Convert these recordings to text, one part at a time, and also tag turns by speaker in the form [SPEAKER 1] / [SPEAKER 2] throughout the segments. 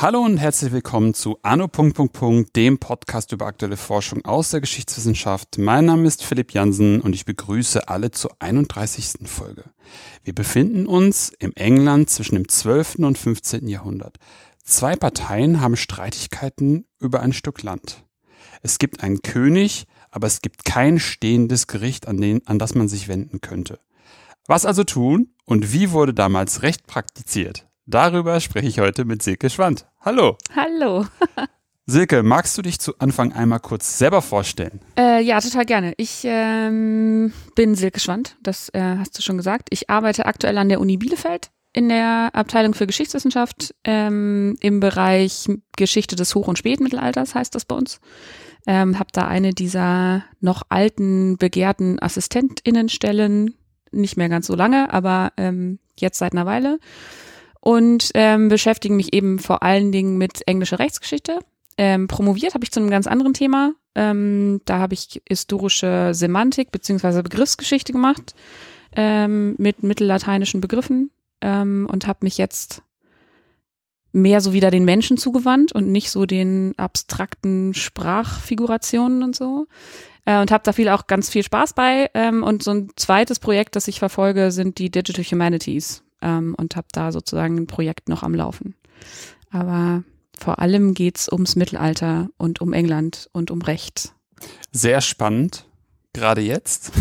[SPEAKER 1] Hallo und herzlich willkommen zu Anno. dem Podcast über aktuelle Forschung aus der Geschichtswissenschaft. Mein Name ist Philipp Jansen und ich begrüße alle zur 31. Folge. Wir befinden uns im England zwischen dem 12. und 15. Jahrhundert. Zwei Parteien haben Streitigkeiten über ein Stück Land. Es gibt einen König, aber es gibt kein stehendes Gericht, an, den, an das man sich wenden könnte. Was also tun und wie wurde damals Recht praktiziert? Darüber spreche ich heute mit Silke Schwand. Hallo.
[SPEAKER 2] Hallo.
[SPEAKER 1] Silke, magst du dich zu Anfang einmal kurz selber vorstellen?
[SPEAKER 2] Äh, ja, total gerne. Ich ähm, bin Silke Schwand, das äh, hast du schon gesagt. Ich arbeite aktuell an der Uni Bielefeld in der Abteilung für Geschichtswissenschaft ähm, im Bereich Geschichte des Hoch- und Spätmittelalters, heißt das bei uns. Ähm, habe da eine dieser noch alten, begehrten AssistentInnenstellen, nicht mehr ganz so lange, aber ähm, jetzt seit einer Weile und ähm, beschäftige mich eben vor allen Dingen mit englischer Rechtsgeschichte. Ähm, promoviert habe ich zu einem ganz anderen Thema. Ähm, da habe ich historische Semantik beziehungsweise Begriffsgeschichte gemacht ähm, mit mittellateinischen Begriffen ähm, und habe mich jetzt mehr so wieder den Menschen zugewandt und nicht so den abstrakten Sprachfigurationen und so. Äh, und habe da viel auch ganz viel Spaß bei. Ähm, und so ein zweites Projekt, das ich verfolge, sind die Digital Humanities ähm, und habe da sozusagen ein Projekt noch am Laufen. Aber vor allem geht's ums Mittelalter und um England und um Recht.
[SPEAKER 1] Sehr spannend, gerade jetzt,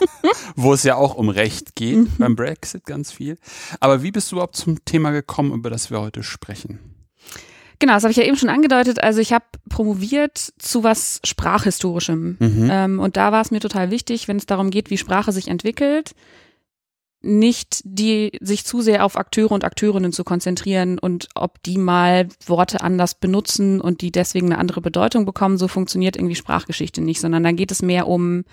[SPEAKER 1] wo es ja auch um Recht geht, mhm. beim Brexit ganz viel. Aber wie bist du überhaupt zum Thema gekommen, über das wir heute sprechen?
[SPEAKER 2] Genau, das habe ich ja eben schon angedeutet. Also ich habe promoviert zu was Sprachhistorischem. Mhm. Ähm, und da war es mir total wichtig, wenn es darum geht, wie Sprache sich entwickelt, nicht die sich zu sehr auf Akteure und Akteurinnen zu konzentrieren und ob die mal Worte anders benutzen und die deswegen eine andere Bedeutung bekommen, so funktioniert irgendwie Sprachgeschichte nicht, sondern dann geht es mehr um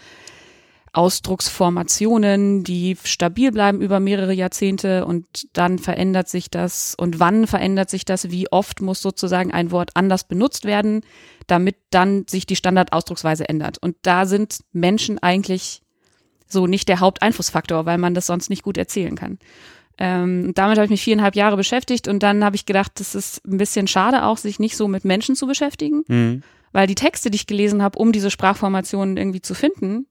[SPEAKER 2] Ausdrucksformationen, die stabil bleiben über mehrere Jahrzehnte und dann verändert sich das und wann verändert sich das, wie oft muss sozusagen ein Wort anders benutzt werden, damit dann sich die Standardausdrucksweise ändert. Und da sind Menschen eigentlich so nicht der Haupteinflussfaktor, weil man das sonst nicht gut erzählen kann. Ähm, damit habe ich mich viereinhalb Jahre beschäftigt und dann habe ich gedacht, das ist ein bisschen schade auch, sich nicht so mit Menschen zu beschäftigen, mhm. weil die Texte, die ich gelesen habe, um diese Sprachformationen irgendwie zu finden,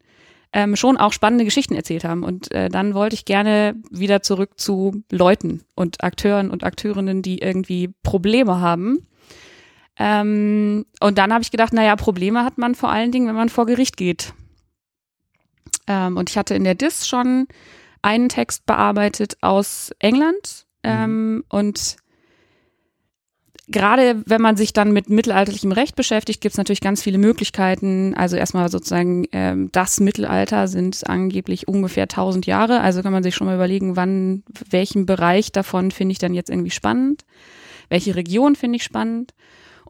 [SPEAKER 2] ähm, schon auch spannende Geschichten erzählt haben. Und äh, dann wollte ich gerne wieder zurück zu Leuten und Akteuren und Akteurinnen, die irgendwie Probleme haben. Ähm, und dann habe ich gedacht, naja, Probleme hat man vor allen Dingen, wenn man vor Gericht geht. Ähm, und ich hatte in der DIS schon einen Text bearbeitet aus England. Ähm, mhm. Und gerade wenn man sich dann mit mittelalterlichem Recht beschäftigt, gibt es natürlich ganz viele Möglichkeiten. Also erstmal sozusagen ähm, das Mittelalter sind angeblich ungefähr 1000 Jahre. Also kann man sich schon mal überlegen, wann, welchen Bereich davon finde ich dann jetzt irgendwie spannend, welche Region finde ich spannend.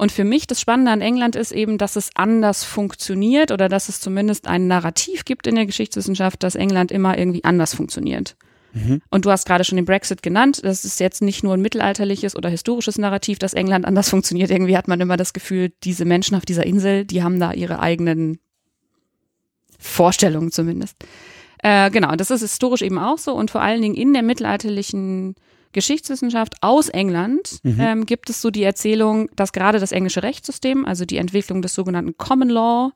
[SPEAKER 2] Und für mich das Spannende an England ist eben, dass es anders funktioniert oder dass es zumindest ein Narrativ gibt in der Geschichtswissenschaft, dass England immer irgendwie anders funktioniert. Mhm. Und du hast gerade schon den Brexit genannt. Das ist jetzt nicht nur ein mittelalterliches oder historisches Narrativ, dass England anders funktioniert. Irgendwie hat man immer das Gefühl, diese Menschen auf dieser Insel, die haben da ihre eigenen Vorstellungen zumindest. Äh, genau, das ist historisch eben auch so und vor allen Dingen in der mittelalterlichen Geschichtswissenschaft aus England mhm. ähm, gibt es so die Erzählung, dass gerade das englische Rechtssystem, also die Entwicklung des sogenannten Common Law,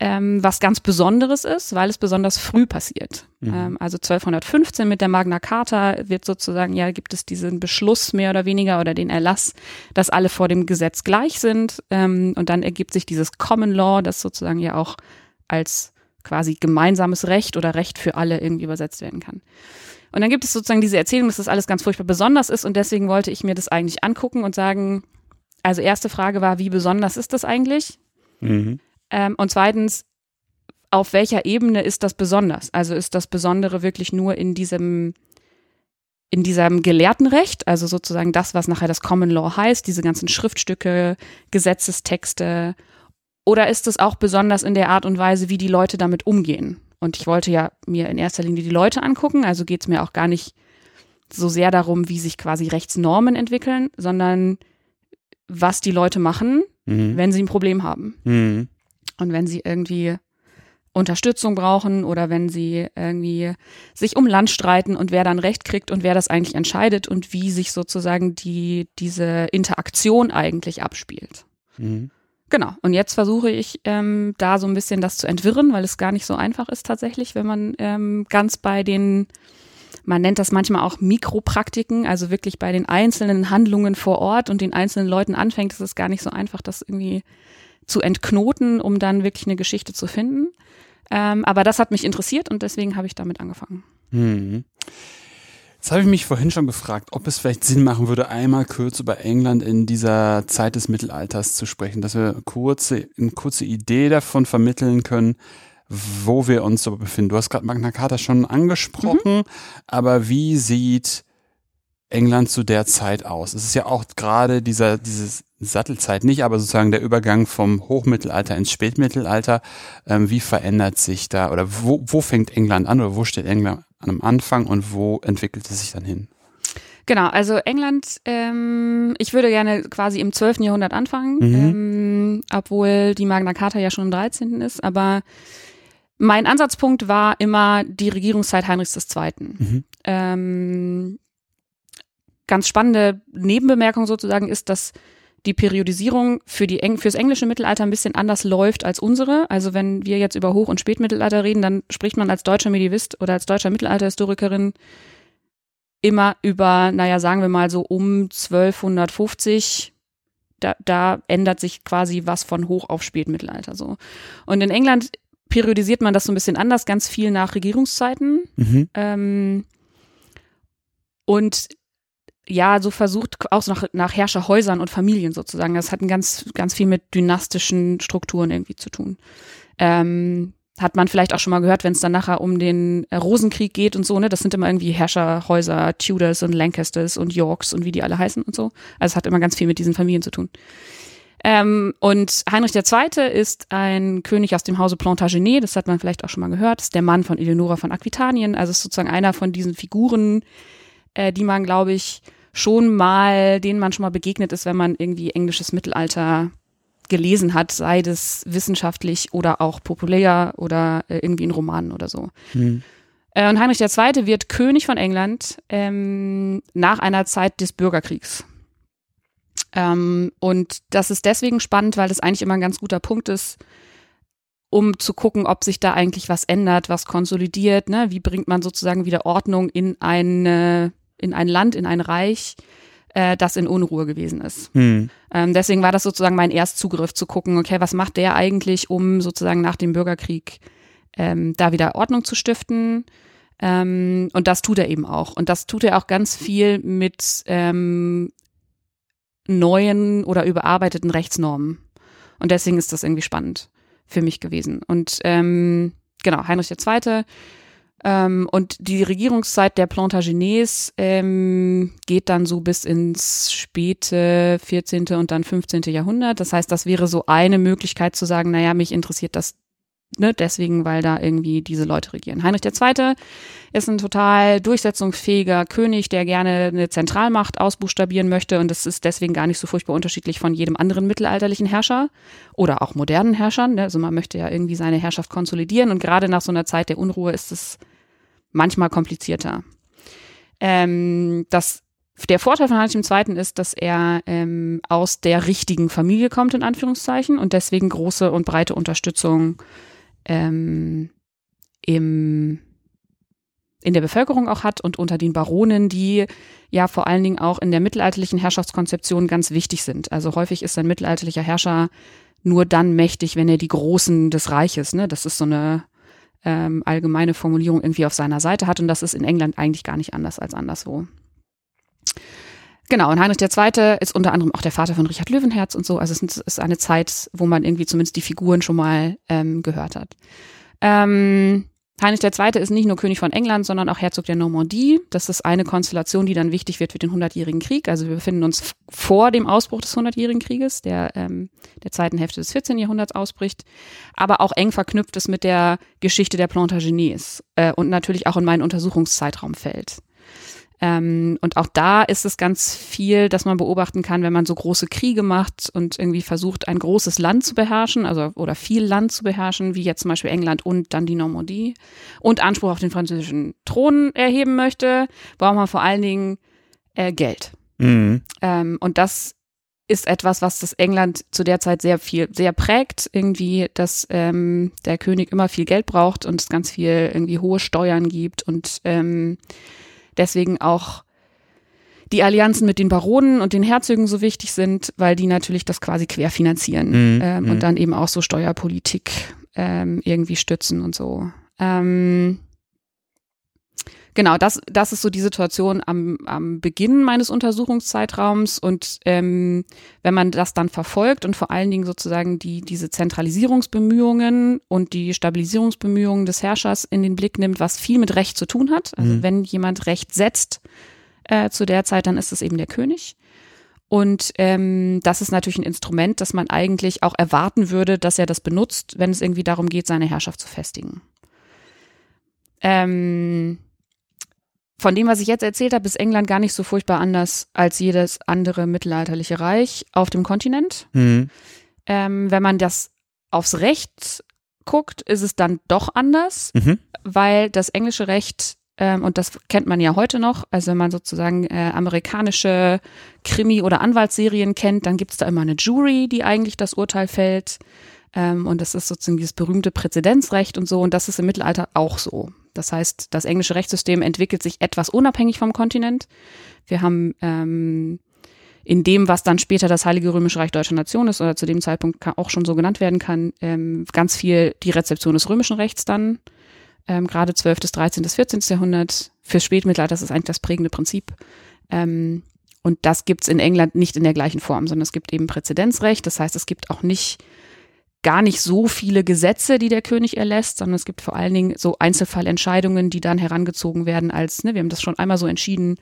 [SPEAKER 2] ähm, was ganz Besonderes ist, weil es besonders früh passiert. Mhm. Ähm, also 1215 mit der Magna Carta wird sozusagen, ja, gibt es diesen Beschluss mehr oder weniger oder den Erlass, dass alle vor dem Gesetz gleich sind. Ähm, und dann ergibt sich dieses Common Law, das sozusagen ja auch als quasi gemeinsames Recht oder Recht für alle irgendwie übersetzt werden kann. Und dann gibt es sozusagen diese Erzählung, dass das alles ganz furchtbar besonders ist und deswegen wollte ich mir das eigentlich angucken und sagen, also erste Frage war, wie besonders ist das eigentlich? Mhm. Ähm, und zweitens, auf welcher Ebene ist das besonders? Also ist das Besondere wirklich nur in diesem in diesem Gelehrtenrecht, also sozusagen das, was nachher das Common Law heißt, diese ganzen Schriftstücke, Gesetzestexte, oder ist es auch besonders in der Art und Weise, wie die Leute damit umgehen? Und ich wollte ja mir in erster Linie die Leute angucken, also geht es mir auch gar nicht so sehr darum, wie sich quasi Rechtsnormen entwickeln, sondern was die Leute machen, mhm. wenn sie ein Problem haben. Mhm. Und wenn sie irgendwie Unterstützung brauchen oder wenn sie irgendwie sich um Land streiten und wer dann Recht kriegt und wer das eigentlich entscheidet und wie sich sozusagen die, diese Interaktion eigentlich abspielt. Mhm. Genau. Und jetzt versuche ich ähm, da so ein bisschen das zu entwirren, weil es gar nicht so einfach ist tatsächlich, wenn man ähm, ganz bei den, man nennt das manchmal auch Mikropraktiken, also wirklich bei den einzelnen Handlungen vor Ort und den einzelnen Leuten anfängt, ist es gar nicht so einfach, das irgendwie zu entknoten, um dann wirklich eine Geschichte zu finden. Ähm, aber das hat mich interessiert und deswegen habe ich damit angefangen.
[SPEAKER 1] Mhm. Jetzt habe ich mich vorhin schon gefragt, ob es vielleicht Sinn machen würde, einmal kurz über England in dieser Zeit des Mittelalters zu sprechen, dass wir kurze, eine kurze Idee davon vermitteln können, wo wir uns so befinden. Du hast gerade Magna Carta schon angesprochen, mhm. aber wie sieht England zu der Zeit aus? Es ist ja auch gerade dieser, dieses Sattelzeit nicht, aber sozusagen der Übergang vom Hochmittelalter ins Spätmittelalter. Ähm, wie verändert sich da oder wo, wo fängt England an oder wo steht England am Anfang und wo entwickelt es sich dann hin?
[SPEAKER 2] Genau, also England, ähm, ich würde gerne quasi im 12. Jahrhundert anfangen, mhm. ähm, obwohl die Magna Carta ja schon im 13. ist, aber mein Ansatzpunkt war immer die Regierungszeit Heinrichs II. Mhm. Ähm, ganz spannende Nebenbemerkung sozusagen ist, dass die Periodisierung für die Eng fürs englische Mittelalter ein bisschen anders läuft als unsere. Also wenn wir jetzt über Hoch- und Spätmittelalter reden, dann spricht man als deutscher Medivist oder als deutscher Mittelalterhistorikerin immer über, naja, sagen wir mal so um 1250. Da, da ändert sich quasi was von Hoch auf Spätmittelalter so. Und in England periodisiert man das so ein bisschen anders, ganz viel nach Regierungszeiten. Mhm. Ähm, und ja, so versucht auch nach, nach Herrscherhäusern und Familien sozusagen. Das hat ganz, ganz viel mit dynastischen Strukturen irgendwie zu tun. Ähm, hat man vielleicht auch schon mal gehört, wenn es dann nachher um den äh, Rosenkrieg geht und so, ne? Das sind immer irgendwie Herrscherhäuser, Tudors und Lancasters und Yorks und wie die alle heißen und so. Also es hat immer ganz viel mit diesen Familien zu tun. Ähm, und Heinrich II. ist ein König aus dem Hause Plantagenet, das hat man vielleicht auch schon mal gehört, ist der Mann von Eleonora von Aquitanien, also ist sozusagen einer von diesen Figuren, äh, die man, glaube ich, schon mal, denen man schon mal begegnet ist, wenn man irgendwie englisches Mittelalter gelesen hat, sei das wissenschaftlich oder auch populär oder äh, irgendwie in Romanen oder so. Mhm. Und Heinrich II. wird König von England ähm, nach einer Zeit des Bürgerkriegs. Ähm, und das ist deswegen spannend, weil das eigentlich immer ein ganz guter Punkt ist, um zu gucken, ob sich da eigentlich was ändert, was konsolidiert, ne? Wie bringt man sozusagen wieder Ordnung in eine in ein Land, in ein Reich, äh, das in Unruhe gewesen ist. Hm. Ähm, deswegen war das sozusagen mein Erstzugriff zu gucken, okay, was macht der eigentlich, um sozusagen nach dem Bürgerkrieg ähm, da wieder Ordnung zu stiften? Ähm, und das tut er eben auch. Und das tut er auch ganz viel mit ähm, neuen oder überarbeiteten Rechtsnormen. Und deswegen ist das irgendwie spannend für mich gewesen. Und ähm, genau, Heinrich II ähm, und die Regierungszeit der Plantagenets ähm, geht dann so bis ins späte 14. und dann 15. Jahrhundert. Das heißt, das wäre so eine Möglichkeit zu sagen, naja, mich interessiert das ne, deswegen, weil da irgendwie diese Leute regieren. Heinrich II. ist ein total durchsetzungsfähiger König, der gerne eine Zentralmacht ausbuchstabieren möchte und das ist deswegen gar nicht so furchtbar unterschiedlich von jedem anderen mittelalterlichen Herrscher oder auch modernen Herrschern. Ne? Also man möchte ja irgendwie seine Herrschaft konsolidieren und gerade nach so einer Zeit der Unruhe ist es manchmal komplizierter. Ähm, das, der Vorteil von Heinrich II. ist, dass er ähm, aus der richtigen Familie kommt, in Anführungszeichen, und deswegen große und breite Unterstützung ähm, im, in der Bevölkerung auch hat und unter den Baronen, die ja vor allen Dingen auch in der mittelalterlichen Herrschaftskonzeption ganz wichtig sind. Also häufig ist ein mittelalterlicher Herrscher nur dann mächtig, wenn er die Großen des Reiches, ne, das ist so eine ähm, allgemeine Formulierung irgendwie auf seiner Seite hat. Und das ist in England eigentlich gar nicht anders als anderswo. Genau, und Heinrich II. ist unter anderem auch der Vater von Richard Löwenherz und so. Also es ist eine Zeit, wo man irgendwie zumindest die Figuren schon mal ähm, gehört hat. Ähm, Heinrich II. ist nicht nur König von England, sondern auch Herzog der Normandie. Das ist eine Konstellation, die dann wichtig wird für den Hundertjährigen Krieg. Also wir befinden uns vor dem Ausbruch des Hundertjährigen Krieges, der ähm, der zweiten Hälfte des 14. Jahrhunderts ausbricht, aber auch eng verknüpft ist mit der Geschichte der Plantagenets äh, und natürlich auch in meinen Untersuchungszeitraum fällt. Ähm, und auch da ist es ganz viel, dass man beobachten kann, wenn man so große Kriege macht und irgendwie versucht, ein großes Land zu beherrschen, also oder viel Land zu beherrschen, wie jetzt zum Beispiel England und dann die Normandie und Anspruch auf den französischen Thron erheben möchte, braucht man vor allen Dingen äh, Geld. Mhm. Ähm, und das ist etwas, was das England zu der Zeit sehr viel, sehr prägt, irgendwie, dass ähm, der König immer viel Geld braucht und es ganz viel irgendwie hohe Steuern gibt und ähm, deswegen auch die Allianzen mit den Baronen und den Herzögen so wichtig sind, weil die natürlich das quasi querfinanzieren mhm, ähm, und mhm. dann eben auch so Steuerpolitik ähm, irgendwie stützen und so. Ähm, genau, das, das ist so die Situation am, am Beginn meines Untersuchungszeitraums. Und ähm, wenn man das dann verfolgt und vor allen Dingen sozusagen die, diese Zentralisierungsbemühungen und die Stabilisierungsbemühungen des Herrschers in den Blick nimmt, was viel mit Recht zu tun hat. Also mhm. wenn jemand Recht setzt äh, zu der Zeit, dann ist es eben der König. Und ähm, das ist natürlich ein Instrument, das man eigentlich auch erwarten würde, dass er das benutzt, wenn es irgendwie darum geht, seine Herrschaft zu festigen. Ähm, von dem, was ich jetzt erzählt habe, ist England gar nicht so furchtbar anders als jedes andere mittelalterliche Reich auf dem Kontinent. Mhm. Ähm, wenn man das aufs Recht guckt, ist es dann doch anders, mhm. weil das englische Recht, ähm, und das kennt man ja heute noch, also wenn man sozusagen äh, amerikanische Krimi- oder Anwaltsserien kennt, dann gibt es da immer eine Jury, die eigentlich das Urteil fällt. Ähm, und das ist sozusagen dieses berühmte Präzedenzrecht und so. Und das ist im Mittelalter auch so. Das heißt, das englische Rechtssystem entwickelt sich etwas unabhängig vom Kontinent. Wir haben ähm, in dem, was dann später das Heilige Römische Reich Deutscher Nation ist oder zu dem Zeitpunkt auch schon so genannt werden kann, ähm, ganz viel die Rezeption des römischen Rechts dann, ähm, gerade 12. bis 13. bis 14. Jahrhundert. Für Spätmittelalter ist es eigentlich das prägende Prinzip. Ähm, und das gibt's in England nicht in der gleichen Form, sondern es gibt eben Präzedenzrecht. Das heißt, es gibt auch nicht gar nicht so viele Gesetze, die der König erlässt, sondern es gibt vor allen Dingen so Einzelfallentscheidungen, die dann herangezogen werden als, ne, wir haben das schon einmal so entschieden,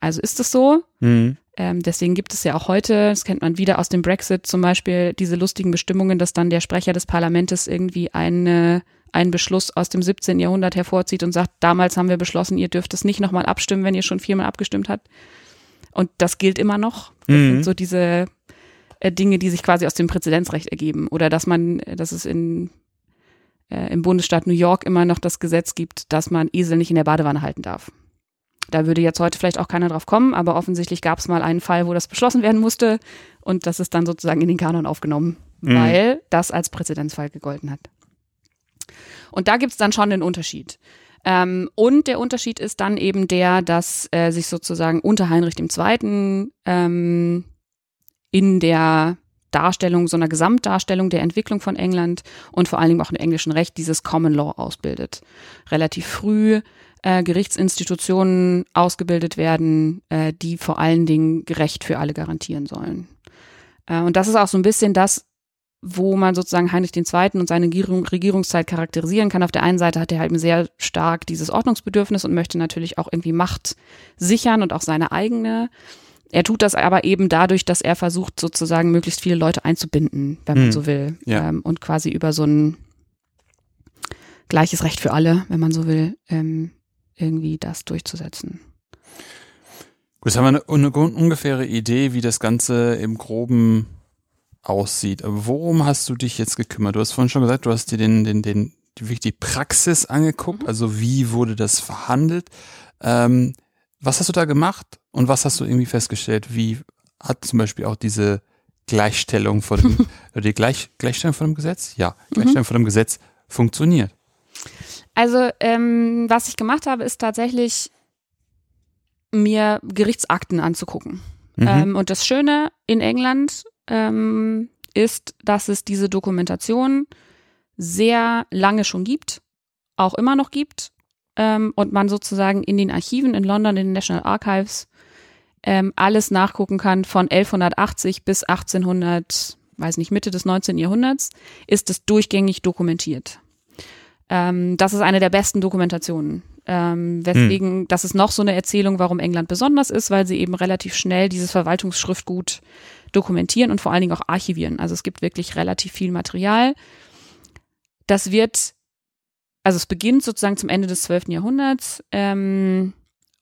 [SPEAKER 2] also ist es so. Mhm. Ähm, deswegen gibt es ja auch heute, das kennt man wieder aus dem Brexit zum Beispiel, diese lustigen Bestimmungen, dass dann der Sprecher des Parlaments irgendwie eine, einen Beschluss aus dem 17. Jahrhundert hervorzieht und sagt, damals haben wir beschlossen, ihr dürft es nicht nochmal abstimmen, wenn ihr schon viermal abgestimmt habt. Und das gilt immer noch. Das mhm. sind so diese äh, Dinge, die sich quasi aus dem Präzedenzrecht ergeben. Oder dass man, äh, dass es in, äh, im Bundesstaat New York immer noch das Gesetz gibt, dass man Esel nicht in der Badewanne halten darf. Da würde jetzt heute vielleicht auch keiner drauf kommen, aber offensichtlich gab es mal einen Fall, wo das beschlossen werden musste und das ist dann sozusagen in den Kanon aufgenommen, mhm. weil das als Präzedenzfall gegolten hat. Und da gibt es dann schon den Unterschied. Ähm, und der Unterschied ist dann eben der, dass äh, sich sozusagen unter Heinrich II. Ähm, in der Darstellung, so einer Gesamtdarstellung der Entwicklung von England und vor allen Dingen auch im englischen Recht dieses Common Law ausbildet. Relativ früh äh, Gerichtsinstitutionen ausgebildet werden, äh, die vor allen Dingen Recht für alle garantieren sollen. Äh, und das ist auch so ein bisschen das, wo man sozusagen Heinrich II. und seine Regierungszeit charakterisieren kann. Auf der einen Seite hat er halt sehr stark dieses Ordnungsbedürfnis und möchte natürlich auch irgendwie Macht sichern und auch seine eigene. Er tut das aber eben dadurch, dass er versucht, sozusagen möglichst viele Leute einzubinden, wenn man hm. so will. Ja. Ähm, und quasi über so ein gleiches Recht für alle, wenn man so will, ähm, irgendwie das durchzusetzen.
[SPEAKER 1] Gut, jetzt haben wir eine, eine ungefähre Idee, wie das Ganze im Groben aussieht. Aber worum hast du dich jetzt gekümmert? Du hast vorhin schon gesagt, du hast dir den, den, den, die, die Praxis angeguckt, mhm. also wie wurde das verhandelt. Ähm, was hast du da gemacht und was hast du irgendwie festgestellt? Wie hat zum Beispiel auch diese Gleichstellung von dem, die Gleich, Gleichstellung von dem Gesetz? Ja, Gleichstellung mhm. von dem Gesetz funktioniert.
[SPEAKER 2] Also, ähm, was ich gemacht habe, ist tatsächlich mir Gerichtsakten anzugucken. Mhm. Ähm, und das Schöne in England ähm, ist, dass es diese Dokumentation sehr lange schon gibt, auch immer noch gibt ähm, und man sozusagen in den Archiven in London, in den National Archives, ähm, alles nachgucken kann von 1180 bis 1800, weiß nicht, Mitte des 19. Jahrhunderts, ist es durchgängig dokumentiert. Ähm, das ist eine der besten Dokumentationen. Ähm, weswegen, hm. das ist noch so eine Erzählung, warum England besonders ist, weil sie eben relativ schnell dieses Verwaltungsschriftgut dokumentieren und vor allen Dingen auch archivieren. Also es gibt wirklich relativ viel Material. Das wird also es beginnt sozusagen zum Ende des 12. Jahrhunderts ähm,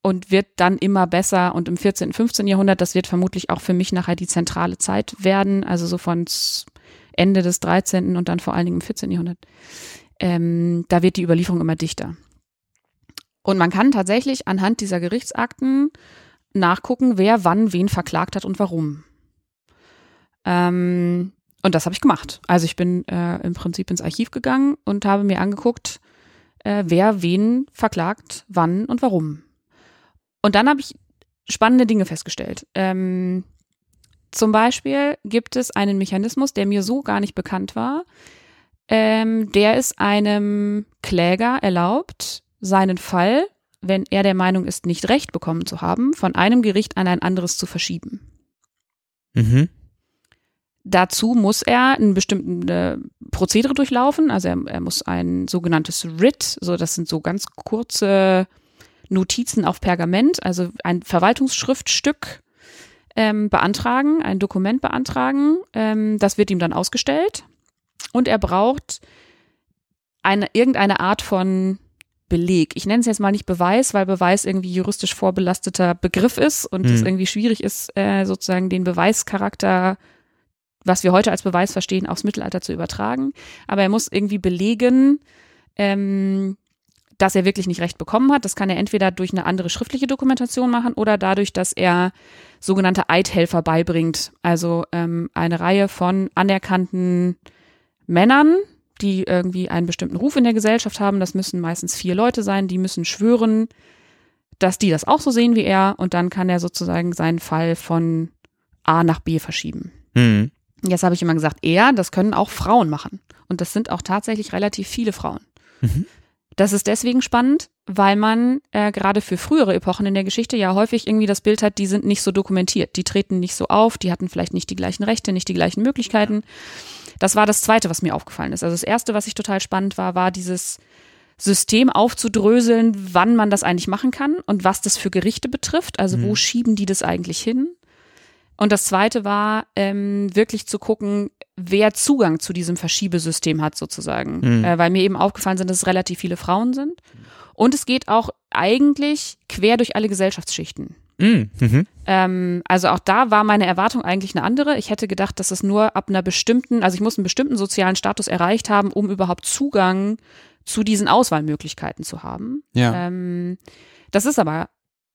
[SPEAKER 2] und wird dann immer besser. Und im 14., 15. Jahrhundert, das wird vermutlich auch für mich nachher die zentrale Zeit werden, also so von Ende des 13. und dann vor allen Dingen im 14. Jahrhundert. Ähm, da wird die Überlieferung immer dichter. Und man kann tatsächlich anhand dieser Gerichtsakten nachgucken, wer wann wen verklagt hat und warum. Ähm, und das habe ich gemacht. Also ich bin äh, im Prinzip ins Archiv gegangen und habe mir angeguckt, äh, wer wen verklagt, wann und warum. Und dann habe ich spannende Dinge festgestellt. Ähm, zum Beispiel gibt es einen Mechanismus, der mir so gar nicht bekannt war. Ähm, der ist einem Kläger erlaubt, seinen Fall, wenn er der Meinung ist, nicht recht bekommen zu haben, von einem Gericht an ein anderes zu verschieben. Mhm. Dazu muss er ein bestimmtes äh, Prozedere durchlaufen. Also er, er, muss ein sogenanntes Writ, so das sind so ganz kurze Notizen auf Pergament, also ein Verwaltungsschriftstück ähm, beantragen, ein Dokument beantragen. Ähm, das wird ihm dann ausgestellt und er braucht eine irgendeine Art von Beleg. Ich nenne es jetzt mal nicht Beweis, weil Beweis irgendwie juristisch vorbelasteter Begriff ist und es mhm. irgendwie schwierig ist, äh, sozusagen den Beweischarakter was wir heute als Beweis verstehen, aufs Mittelalter zu übertragen. Aber er muss irgendwie belegen, ähm, dass er wirklich nicht recht bekommen hat. Das kann er entweder durch eine andere schriftliche Dokumentation machen oder dadurch, dass er sogenannte Eidhelfer beibringt. Also ähm, eine Reihe von anerkannten Männern, die irgendwie einen bestimmten Ruf in der Gesellschaft haben. Das müssen meistens vier Leute sein, die müssen schwören, dass die das auch so sehen wie er und dann kann er sozusagen seinen Fall von A nach B verschieben. Mhm. Jetzt habe ich immer gesagt, er, das können auch Frauen machen. Und das sind auch tatsächlich relativ viele Frauen. Mhm. Das ist deswegen spannend, weil man äh, gerade für frühere Epochen in der Geschichte ja häufig irgendwie das Bild hat, die sind nicht so dokumentiert, die treten nicht so auf, die hatten vielleicht nicht die gleichen Rechte, nicht die gleichen Möglichkeiten. Das war das Zweite, was mir aufgefallen ist. Also das Erste, was ich total spannend war, war dieses System aufzudröseln, wann man das eigentlich machen kann und was das für Gerichte betrifft. Also mhm. wo schieben die das eigentlich hin? Und das zweite war, ähm, wirklich zu gucken, wer Zugang zu diesem Verschiebesystem hat, sozusagen. Mhm. Äh, weil mir eben aufgefallen sind, dass es relativ viele Frauen sind. Und es geht auch eigentlich quer durch alle Gesellschaftsschichten. Mhm. Mhm. Ähm, also auch da war meine Erwartung eigentlich eine andere. Ich hätte gedacht, dass es nur ab einer bestimmten, also ich muss einen bestimmten sozialen Status erreicht haben, um überhaupt Zugang zu diesen Auswahlmöglichkeiten zu haben. Ja. Ähm, das ist aber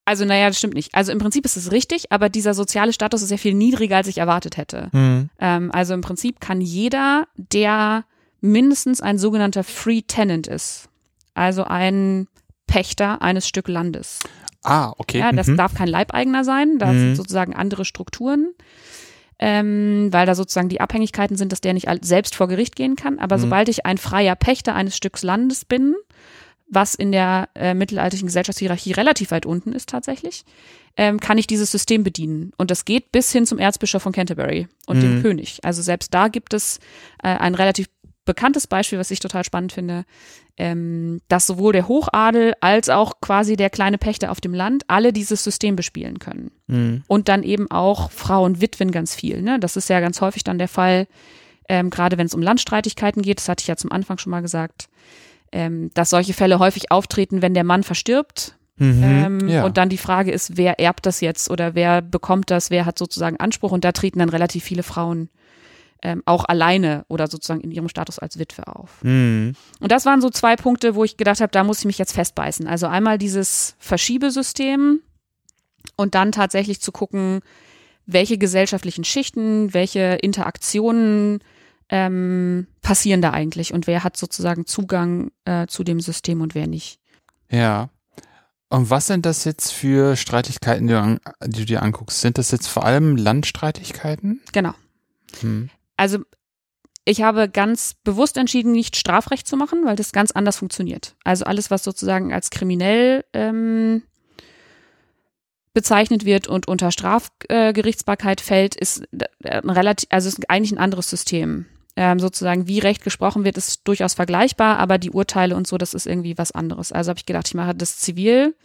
[SPEAKER 2] also, naja, das stimmt nicht. Also im Prinzip ist es richtig, aber dieser soziale Status ist ja viel niedriger, als ich erwartet hätte. Mhm. Ähm, also im Prinzip kann jeder, der mindestens ein sogenannter Free Tenant ist, also ein Pächter eines Stück Landes.
[SPEAKER 1] Ah, okay.
[SPEAKER 2] Ja, das mhm. darf kein Leibeigener sein, da mhm. sind sozusagen andere Strukturen. Ähm, weil da sozusagen die Abhängigkeiten sind, dass der nicht selbst vor Gericht gehen kann. Aber mhm. sobald ich ein freier Pächter eines Stücks Landes bin, was in der äh, mittelalterlichen Gesellschaftshierarchie relativ weit unten ist tatsächlich, ähm, kann ich dieses System bedienen. Und das geht bis hin zum Erzbischof von Canterbury und mhm. dem König. Also selbst da gibt es äh, ein relativ bekanntes Beispiel, was ich total spannend finde, ähm, dass sowohl der Hochadel als auch quasi der kleine Pächter auf dem Land alle dieses System bespielen können. Mhm. Und dann eben auch Frauen, Witwen ganz viel. Ne? Das ist ja ganz häufig dann der Fall, ähm, gerade wenn es um Landstreitigkeiten geht, das hatte ich ja zum Anfang schon mal gesagt, ähm, dass solche Fälle häufig auftreten, wenn der Mann verstirbt. Mhm, ähm, ja. Und dann die Frage ist, wer erbt das jetzt oder wer bekommt das, wer hat sozusagen Anspruch und da treten dann relativ viele Frauen ähm, auch alleine oder sozusagen in ihrem Status als Witwe auf. Mhm. Und das waren so zwei Punkte, wo ich gedacht habe, da muss ich mich jetzt festbeißen. Also einmal dieses Verschiebesystem und dann tatsächlich zu gucken, welche gesellschaftlichen Schichten, welche Interaktionen ähm, passieren da eigentlich und wer hat sozusagen Zugang äh, zu dem System und wer nicht.
[SPEAKER 1] Ja. Und was sind das jetzt für Streitigkeiten, die du, an, die du dir anguckst? Sind das jetzt vor allem Landstreitigkeiten?
[SPEAKER 2] Genau. Hm. Also ich habe ganz bewusst entschieden, nicht Strafrecht zu machen, weil das ganz anders funktioniert. Also alles, was sozusagen als kriminell ähm, bezeichnet wird und unter Strafgerichtsbarkeit fällt, ist ein relativ, also ist eigentlich ein anderes System ähm, sozusagen, wie Recht gesprochen wird, ist durchaus vergleichbar, aber die Urteile und so, das ist irgendwie was anderes. Also habe ich gedacht, ich mache das zivil.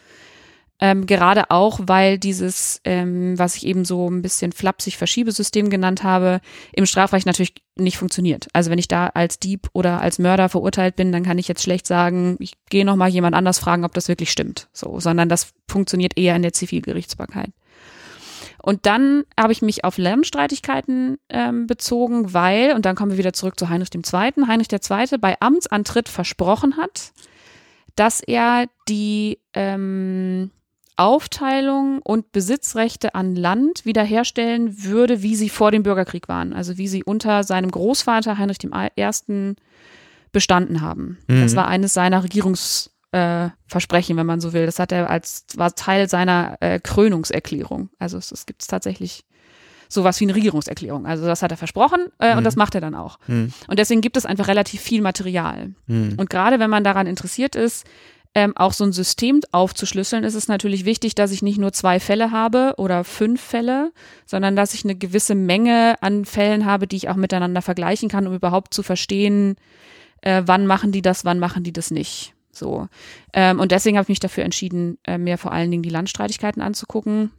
[SPEAKER 2] Ähm, gerade auch, weil dieses, ähm, was ich eben so ein bisschen flapsig Verschiebesystem genannt habe, im Strafrecht natürlich nicht funktioniert. Also wenn ich da als Dieb oder als Mörder verurteilt bin, dann kann ich jetzt schlecht sagen, ich gehe noch mal jemand anders fragen, ob das wirklich stimmt. So, sondern das funktioniert eher in der Zivilgerichtsbarkeit. Und dann habe ich mich auf Lernstreitigkeiten ähm, bezogen, weil, und dann kommen wir wieder zurück zu Heinrich II., Heinrich II. bei Amtsantritt versprochen hat, dass er die ähm, Aufteilung und Besitzrechte an Land wiederherstellen würde, wie sie vor dem Bürgerkrieg waren, also wie sie unter seinem Großvater Heinrich I. bestanden haben. Mhm. Das war eines seiner Regierungs äh, Versprechen, wenn man so will. Das hat er als war Teil seiner äh, Krönungserklärung. Also es, es gibt es tatsächlich sowas wie eine Regierungserklärung. Also das hat er versprochen äh, mhm. und das macht er dann auch. Mhm. Und deswegen gibt es einfach relativ viel Material. Mhm. Und gerade wenn man daran interessiert ist, ähm, auch so ein System aufzuschlüsseln, ist es natürlich wichtig, dass ich nicht nur zwei Fälle habe oder fünf Fälle, sondern dass ich eine gewisse Menge an Fällen habe, die ich auch miteinander vergleichen kann, um überhaupt zu verstehen, äh, wann machen die das, wann machen die das nicht. So. Ähm, und deswegen habe ich mich dafür entschieden, äh, mir vor allen Dingen die Landstreitigkeiten anzugucken.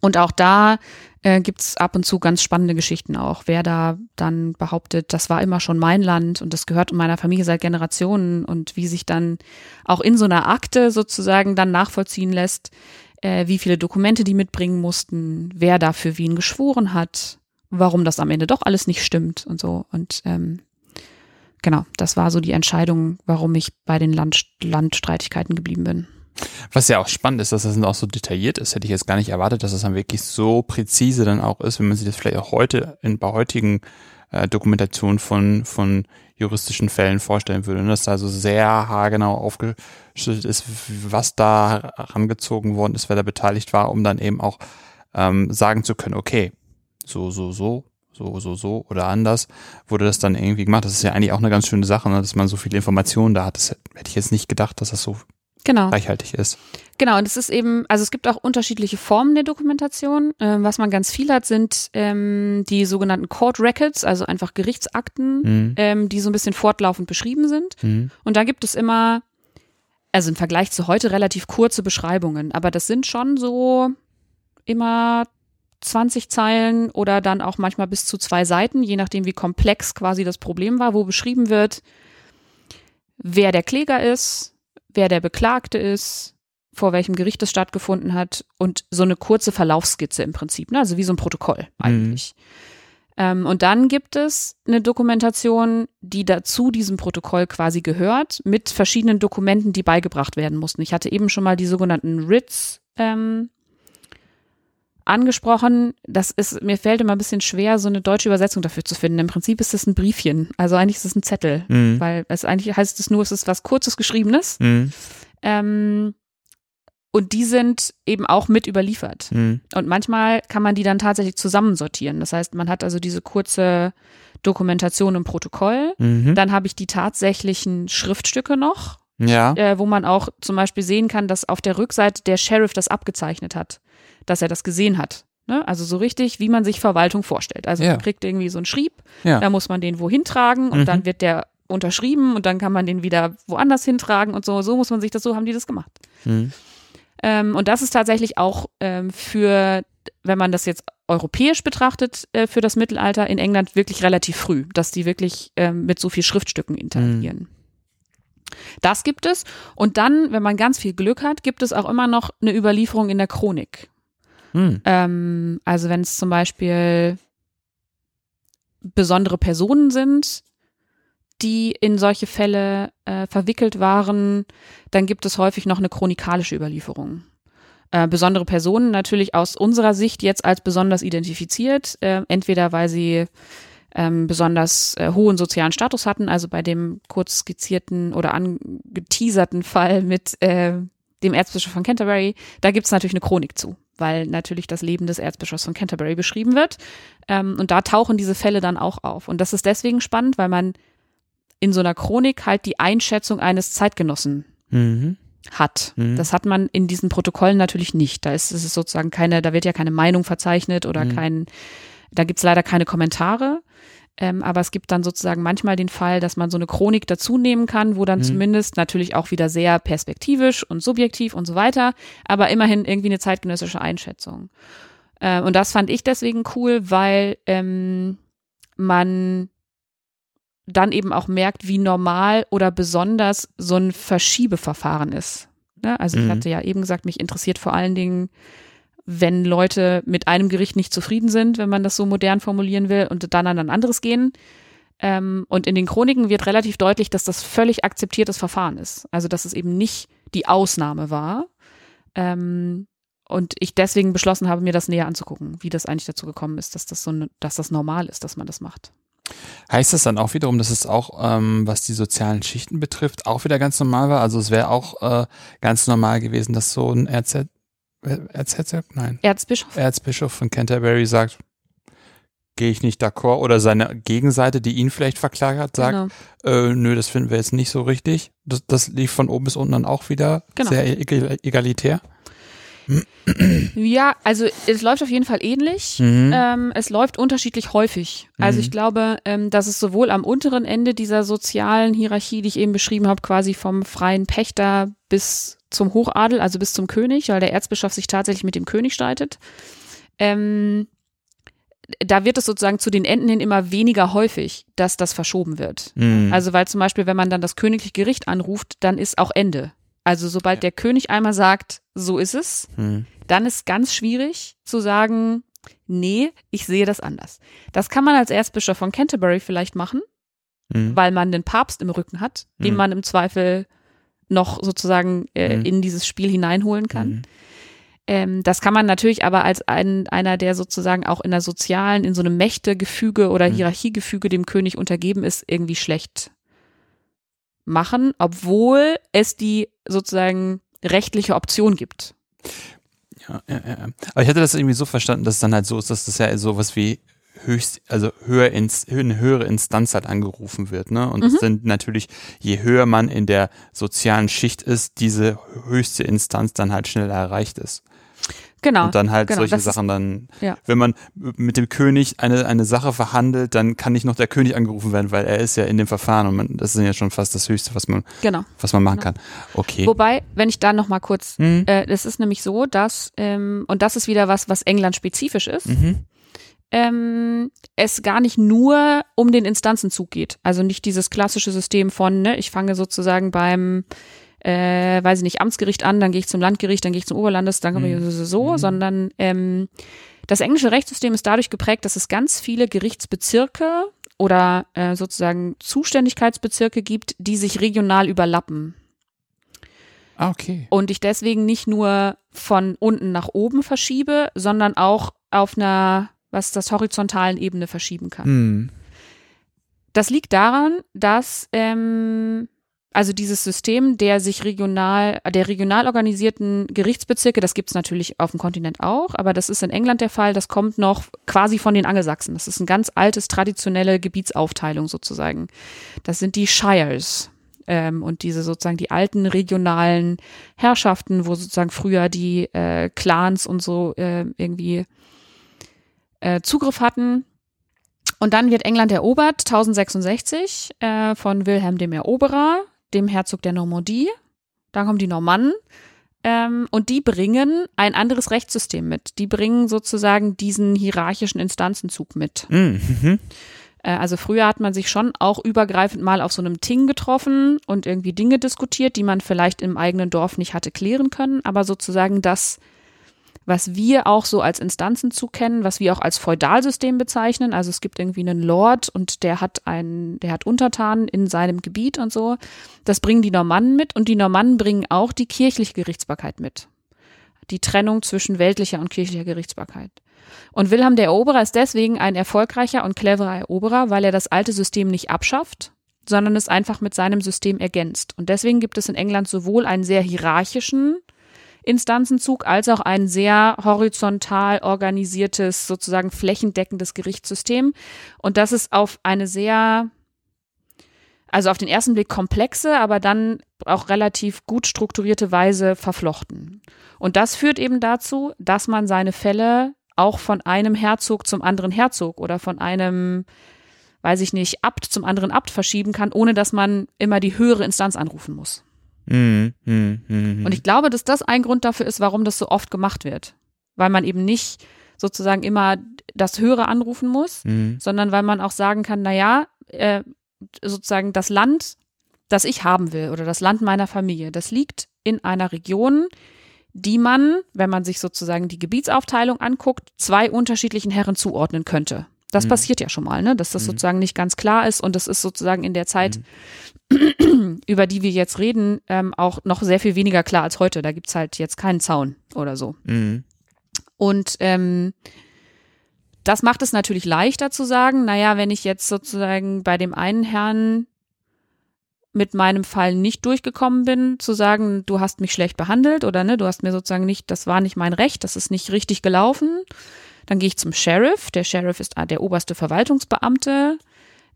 [SPEAKER 2] Und auch da äh, gibt es ab und zu ganz spannende Geschichten auch. Wer da dann behauptet, das war immer schon mein Land und das gehört meiner Familie seit Generationen und wie sich dann auch in so einer Akte sozusagen dann nachvollziehen lässt, äh, wie viele Dokumente die mitbringen mussten, wer dafür wen geschworen hat, warum das am Ende doch alles nicht stimmt und so. Und ähm, genau, das war so die Entscheidung, warum ich bei den Land Landstreitigkeiten geblieben bin.
[SPEAKER 1] Was ja auch spannend ist, dass das auch so detailliert ist, hätte ich jetzt gar nicht erwartet, dass das dann wirklich so präzise dann auch ist, wenn man sich das vielleicht auch heute in bei heutigen äh, Dokumentationen von von juristischen Fällen vorstellen würde, und dass da so sehr haargenau aufgeschlüsselt ist, was da herangezogen worden ist, wer da beteiligt war, um dann eben auch ähm, sagen zu können, okay, so, so, so so, so, so oder anders, wurde das dann irgendwie gemacht. Das ist ja eigentlich auch eine ganz schöne Sache, ne, dass man so viele Informationen da hat. Das hätte ich jetzt nicht gedacht, dass das so genau. reichhaltig ist.
[SPEAKER 2] Genau, und es ist eben, also es gibt auch unterschiedliche Formen der Dokumentation. Ähm, was man ganz viel hat, sind ähm, die sogenannten Court Records, also einfach Gerichtsakten, mhm. ähm, die so ein bisschen fortlaufend beschrieben sind. Mhm. Und da gibt es immer, also im Vergleich zu heute relativ kurze Beschreibungen, aber das sind schon so immer 20 Zeilen oder dann auch manchmal bis zu zwei Seiten, je nachdem, wie komplex quasi das Problem war, wo beschrieben wird, wer der Kläger ist, wer der Beklagte ist, vor welchem Gericht es stattgefunden hat und so eine kurze Verlaufsskizze im Prinzip, ne? also wie so ein Protokoll mhm. eigentlich. Mhm. Ähm, und dann gibt es eine Dokumentation, die dazu diesem Protokoll quasi gehört, mit verschiedenen Dokumenten, die beigebracht werden mussten. Ich hatte eben schon mal die sogenannten Writs ähm, angesprochen. Das ist, mir fällt immer ein bisschen schwer, so eine deutsche Übersetzung dafür zu finden. Im Prinzip ist es ein Briefchen. Also eigentlich ist es ein Zettel, mhm. weil es eigentlich heißt es nur, es ist was Kurzes Geschriebenes. Mhm. Ähm, und die sind eben auch mit überliefert. Mhm. Und manchmal kann man die dann tatsächlich zusammensortieren. Das heißt, man hat also diese kurze Dokumentation im Protokoll. Mhm. Dann habe ich die tatsächlichen Schriftstücke noch. Ja. Äh, wo man auch zum Beispiel sehen kann, dass auf der Rückseite der Sheriff das abgezeichnet hat dass er das gesehen hat. Ne? Also so richtig, wie man sich Verwaltung vorstellt. Also ja. man kriegt irgendwie so einen Schrieb, ja. da muss man den wohin tragen und mhm. dann wird der unterschrieben und dann kann man den wieder woanders hintragen und so. So muss man sich das, so haben die das gemacht. Mhm. Ähm, und das ist tatsächlich auch ähm, für, wenn man das jetzt europäisch betrachtet, äh, für das Mittelalter in England wirklich relativ früh, dass die wirklich ähm, mit so viel Schriftstücken interagieren. Mhm. Das gibt es. Und dann, wenn man ganz viel Glück hat, gibt es auch immer noch eine Überlieferung in der Chronik. Hm. Ähm, also wenn es zum Beispiel besondere Personen sind, die in solche Fälle äh, verwickelt waren, dann gibt es häufig noch eine chronikalische Überlieferung. Äh, besondere Personen natürlich aus unserer Sicht jetzt als besonders identifiziert, äh, entweder weil sie ähm, besonders äh, hohen sozialen Status hatten, also bei dem kurz skizzierten oder angeteaserten Fall mit äh, dem Erzbischof von Canterbury, da gibt es natürlich eine Chronik zu weil natürlich das Leben des Erzbischofs von Canterbury beschrieben wird. Ähm, und da tauchen diese Fälle dann auch auf. Und das ist deswegen spannend, weil man in so einer Chronik halt die Einschätzung eines Zeitgenossen mhm. hat. Mhm. Das hat man in diesen Protokollen natürlich nicht. Da ist es sozusagen keine, da wird ja keine Meinung verzeichnet oder mhm. kein, da gibt's leider keine Kommentare. Ähm, aber es gibt dann sozusagen manchmal den Fall, dass man so eine Chronik dazu nehmen kann, wo dann mhm. zumindest natürlich auch wieder sehr perspektivisch und subjektiv und so weiter, aber immerhin irgendwie eine zeitgenössische Einschätzung. Äh, und das fand ich deswegen cool, weil ähm, man dann eben auch merkt, wie normal oder besonders so ein Verschiebeverfahren ist. Ne? Also mhm. ich hatte ja eben gesagt, mich interessiert vor allen Dingen, wenn Leute mit einem Gericht nicht zufrieden sind, wenn man das so modern formulieren will, und dann an ein anderes gehen. Ähm, und in den Chroniken wird relativ deutlich, dass das völlig akzeptiertes Verfahren ist. Also dass es eben nicht die Ausnahme war. Ähm, und ich deswegen beschlossen habe, mir das näher anzugucken, wie das eigentlich dazu gekommen ist, dass das so, dass das normal ist, dass man das macht.
[SPEAKER 1] Heißt das dann auch wiederum, dass es auch, ähm, was die sozialen Schichten betrifft, auch wieder ganz normal war? Also es wäre auch äh, ganz normal gewesen, dass so ein Erz Erzherzog? Nein.
[SPEAKER 2] Erzbischof.
[SPEAKER 1] Erzbischof von Canterbury sagt, gehe ich nicht d'accord. Oder seine Gegenseite, die ihn vielleicht verklagt hat, sagt, genau. äh, nö, das finden wir jetzt nicht so richtig. Das, das lief von oben bis unten dann auch wieder genau. sehr egalitär.
[SPEAKER 2] Ja, also es läuft auf jeden Fall ähnlich. Mhm. Ähm, es läuft unterschiedlich häufig. Also mhm. ich glaube, ähm, dass es sowohl am unteren Ende dieser sozialen Hierarchie, die ich eben beschrieben habe, quasi vom freien Pächter bis zum Hochadel, also bis zum König, weil der Erzbischof sich tatsächlich mit dem König streitet. Ähm, da wird es sozusagen zu den Enden hin immer weniger häufig, dass das verschoben wird. Mhm. Also weil zum Beispiel, wenn man dann das königliche Gericht anruft, dann ist auch Ende. Also sobald ja. der König einmal sagt, so ist es, hm. dann ist ganz schwierig zu sagen, nee, ich sehe das anders. Das kann man als Erzbischof von Canterbury vielleicht machen, hm. weil man den Papst im Rücken hat, den hm. man im Zweifel noch sozusagen äh, hm. in dieses Spiel hineinholen kann. Hm. Ähm, das kann man natürlich aber als ein, einer, der sozusagen auch in der sozialen, in so einem Mächtegefüge oder hm. Hierarchiegefüge dem König untergeben ist, irgendwie schlecht machen, obwohl es die sozusagen rechtliche Option gibt.
[SPEAKER 1] Ja, ja, ja. Aber ich hatte das irgendwie so verstanden, dass es dann halt so ist, dass das ja sowas wie höchst, also höher ins, eine höhere Instanz halt angerufen wird, ne? Und mhm. das sind natürlich, je höher man in der sozialen Schicht ist, diese höchste Instanz dann halt schneller erreicht ist.
[SPEAKER 2] Genau.
[SPEAKER 1] Und dann halt
[SPEAKER 2] genau,
[SPEAKER 1] solche Sachen dann, ja. wenn man mit dem König eine, eine Sache verhandelt, dann kann nicht noch der König angerufen werden, weil er ist ja in dem Verfahren und man, das ist ja schon fast das Höchste, was man, genau. was man machen genau. kann. Okay.
[SPEAKER 2] Wobei, wenn ich da noch mal kurz, mhm. äh, es ist nämlich so, dass, ähm, und das ist wieder was, was England spezifisch ist, mhm. Ähm, es gar nicht nur um den Instanzenzug geht. Also nicht dieses klassische System von, ne, ich fange sozusagen beim äh, weiß ich nicht, Amtsgericht an, dann gehe ich zum Landgericht, dann gehe ich zum Oberlandes, dann komme ich mhm. so, mhm. sondern ähm, das englische Rechtssystem ist dadurch geprägt, dass es ganz viele Gerichtsbezirke oder äh, sozusagen Zuständigkeitsbezirke gibt, die sich regional überlappen.
[SPEAKER 1] Ah, okay.
[SPEAKER 2] Und ich deswegen nicht nur von unten nach oben verschiebe, sondern auch auf einer, was das horizontalen Ebene verschieben kann. Hm. Das liegt daran, dass ähm, also dieses System der sich regional, der regional organisierten Gerichtsbezirke, das gibt's natürlich auf dem Kontinent auch, aber das ist in England der Fall, das kommt noch quasi von den Angelsachsen. Das ist ein ganz altes, traditionelle Gebietsaufteilung sozusagen. Das sind die Shires. Ähm, und diese sozusagen die alten regionalen Herrschaften, wo sozusagen früher die äh, Clans und so äh, irgendwie äh, Zugriff hatten. Und dann wird England erobert, 1066, äh, von Wilhelm dem Eroberer dem Herzog der Normandie. Dann kommen die Normannen. Ähm, und die bringen ein anderes Rechtssystem mit. Die bringen sozusagen diesen hierarchischen Instanzenzug mit. Mhm. Äh, also früher hat man sich schon auch übergreifend mal auf so einem Ting getroffen und irgendwie Dinge diskutiert, die man vielleicht im eigenen Dorf nicht hatte klären können. Aber sozusagen das was wir auch so als Instanzenzug kennen, was wir auch als Feudalsystem bezeichnen. Also es gibt irgendwie einen Lord und der hat einen, der hat Untertanen in seinem Gebiet und so. Das bringen die Normannen mit und die Normannen bringen auch die kirchliche Gerichtsbarkeit mit. Die Trennung zwischen weltlicher und kirchlicher Gerichtsbarkeit. Und Wilhelm der Eroberer ist deswegen ein erfolgreicher und cleverer Eroberer, weil er das alte System nicht abschafft, sondern es einfach mit seinem System ergänzt. Und deswegen gibt es in England sowohl einen sehr hierarchischen Instanzenzug als auch ein sehr horizontal organisiertes, sozusagen flächendeckendes Gerichtssystem. Und das ist auf eine sehr, also auf den ersten Blick komplexe, aber dann auch relativ gut strukturierte Weise verflochten. Und das führt eben dazu, dass man seine Fälle auch von einem Herzog zum anderen Herzog oder von einem weiß ich nicht, Abt zum anderen Abt verschieben kann, ohne dass man immer die höhere Instanz anrufen muss.
[SPEAKER 1] Mhm. Mhm. Mhm.
[SPEAKER 2] Und ich glaube, dass das ein Grund dafür ist, warum das so oft gemacht wird. Weil man eben nicht sozusagen immer das Höhere anrufen muss,
[SPEAKER 1] Mhm.
[SPEAKER 2] sondern weil man auch sagen kann, na ja, äh, sozusagen das Land, das ich haben will oder das Land meiner Familie, das liegt in einer Region, die man, wenn man sich sozusagen die Gebietsaufteilung anguckt, zwei unterschiedlichen Herren zuordnen könnte. Das
[SPEAKER 1] Mhm.
[SPEAKER 2] passiert ja schon mal, ne? dass das
[SPEAKER 1] Mhm.
[SPEAKER 2] sozusagen nicht ganz klar ist und das ist sozusagen in der Zeit,
[SPEAKER 1] Mhm.
[SPEAKER 2] über die wir jetzt reden, ähm, auch noch sehr viel weniger klar als heute. Da gibt's halt jetzt keinen Zaun oder so.
[SPEAKER 1] Mhm.
[SPEAKER 2] Und ähm, das macht es natürlich leichter zu sagen, naja, wenn ich jetzt sozusagen bei dem einen Herrn mit meinem Fall nicht durchgekommen bin, zu sagen, du hast mich schlecht behandelt oder ne, du hast mir sozusagen nicht, das war nicht mein Recht, das ist nicht richtig gelaufen. Dann gehe ich zum Sheriff. Der Sheriff ist der oberste Verwaltungsbeamte,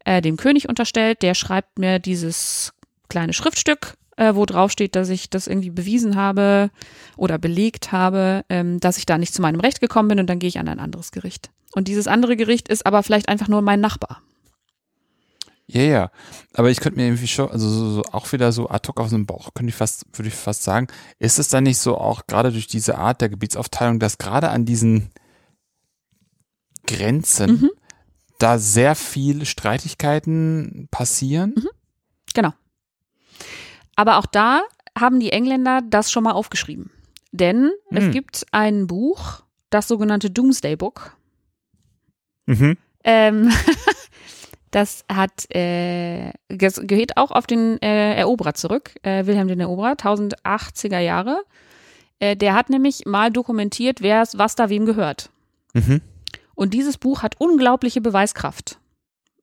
[SPEAKER 2] äh, dem König unterstellt. Der schreibt mir dieses kleine Schriftstück, äh, wo drauf steht, dass ich das irgendwie bewiesen habe oder belegt habe, ähm, dass ich da nicht zu meinem Recht gekommen bin und dann gehe ich an ein anderes Gericht. Und dieses andere Gericht ist aber vielleicht einfach nur mein Nachbar.
[SPEAKER 1] Ja, ja. Aber ich könnte mir irgendwie schon, also so, so auch wieder so ad hoc aus dem Bauch, könnte ich fast, würde ich fast sagen, ist es dann nicht so auch gerade durch diese Art der Gebietsaufteilung, dass gerade an diesen Grenzen
[SPEAKER 2] Mhm.
[SPEAKER 1] Da sehr viele Streitigkeiten passieren?
[SPEAKER 2] Genau. Aber auch da haben die Engländer das schon mal aufgeschrieben. Denn es
[SPEAKER 1] Hm.
[SPEAKER 2] gibt ein Buch, das sogenannte Doomsday Book.
[SPEAKER 1] Mhm.
[SPEAKER 2] Ähm, das hat äh, ges- gehört auch auf den äh, Eroberer zurück, äh, Wilhelm den Eroberer, 1080er Jahre. Äh, der hat nämlich mal dokumentiert, wer was da wem gehört.
[SPEAKER 1] Mhm.
[SPEAKER 2] Und dieses Buch hat unglaubliche Beweiskraft.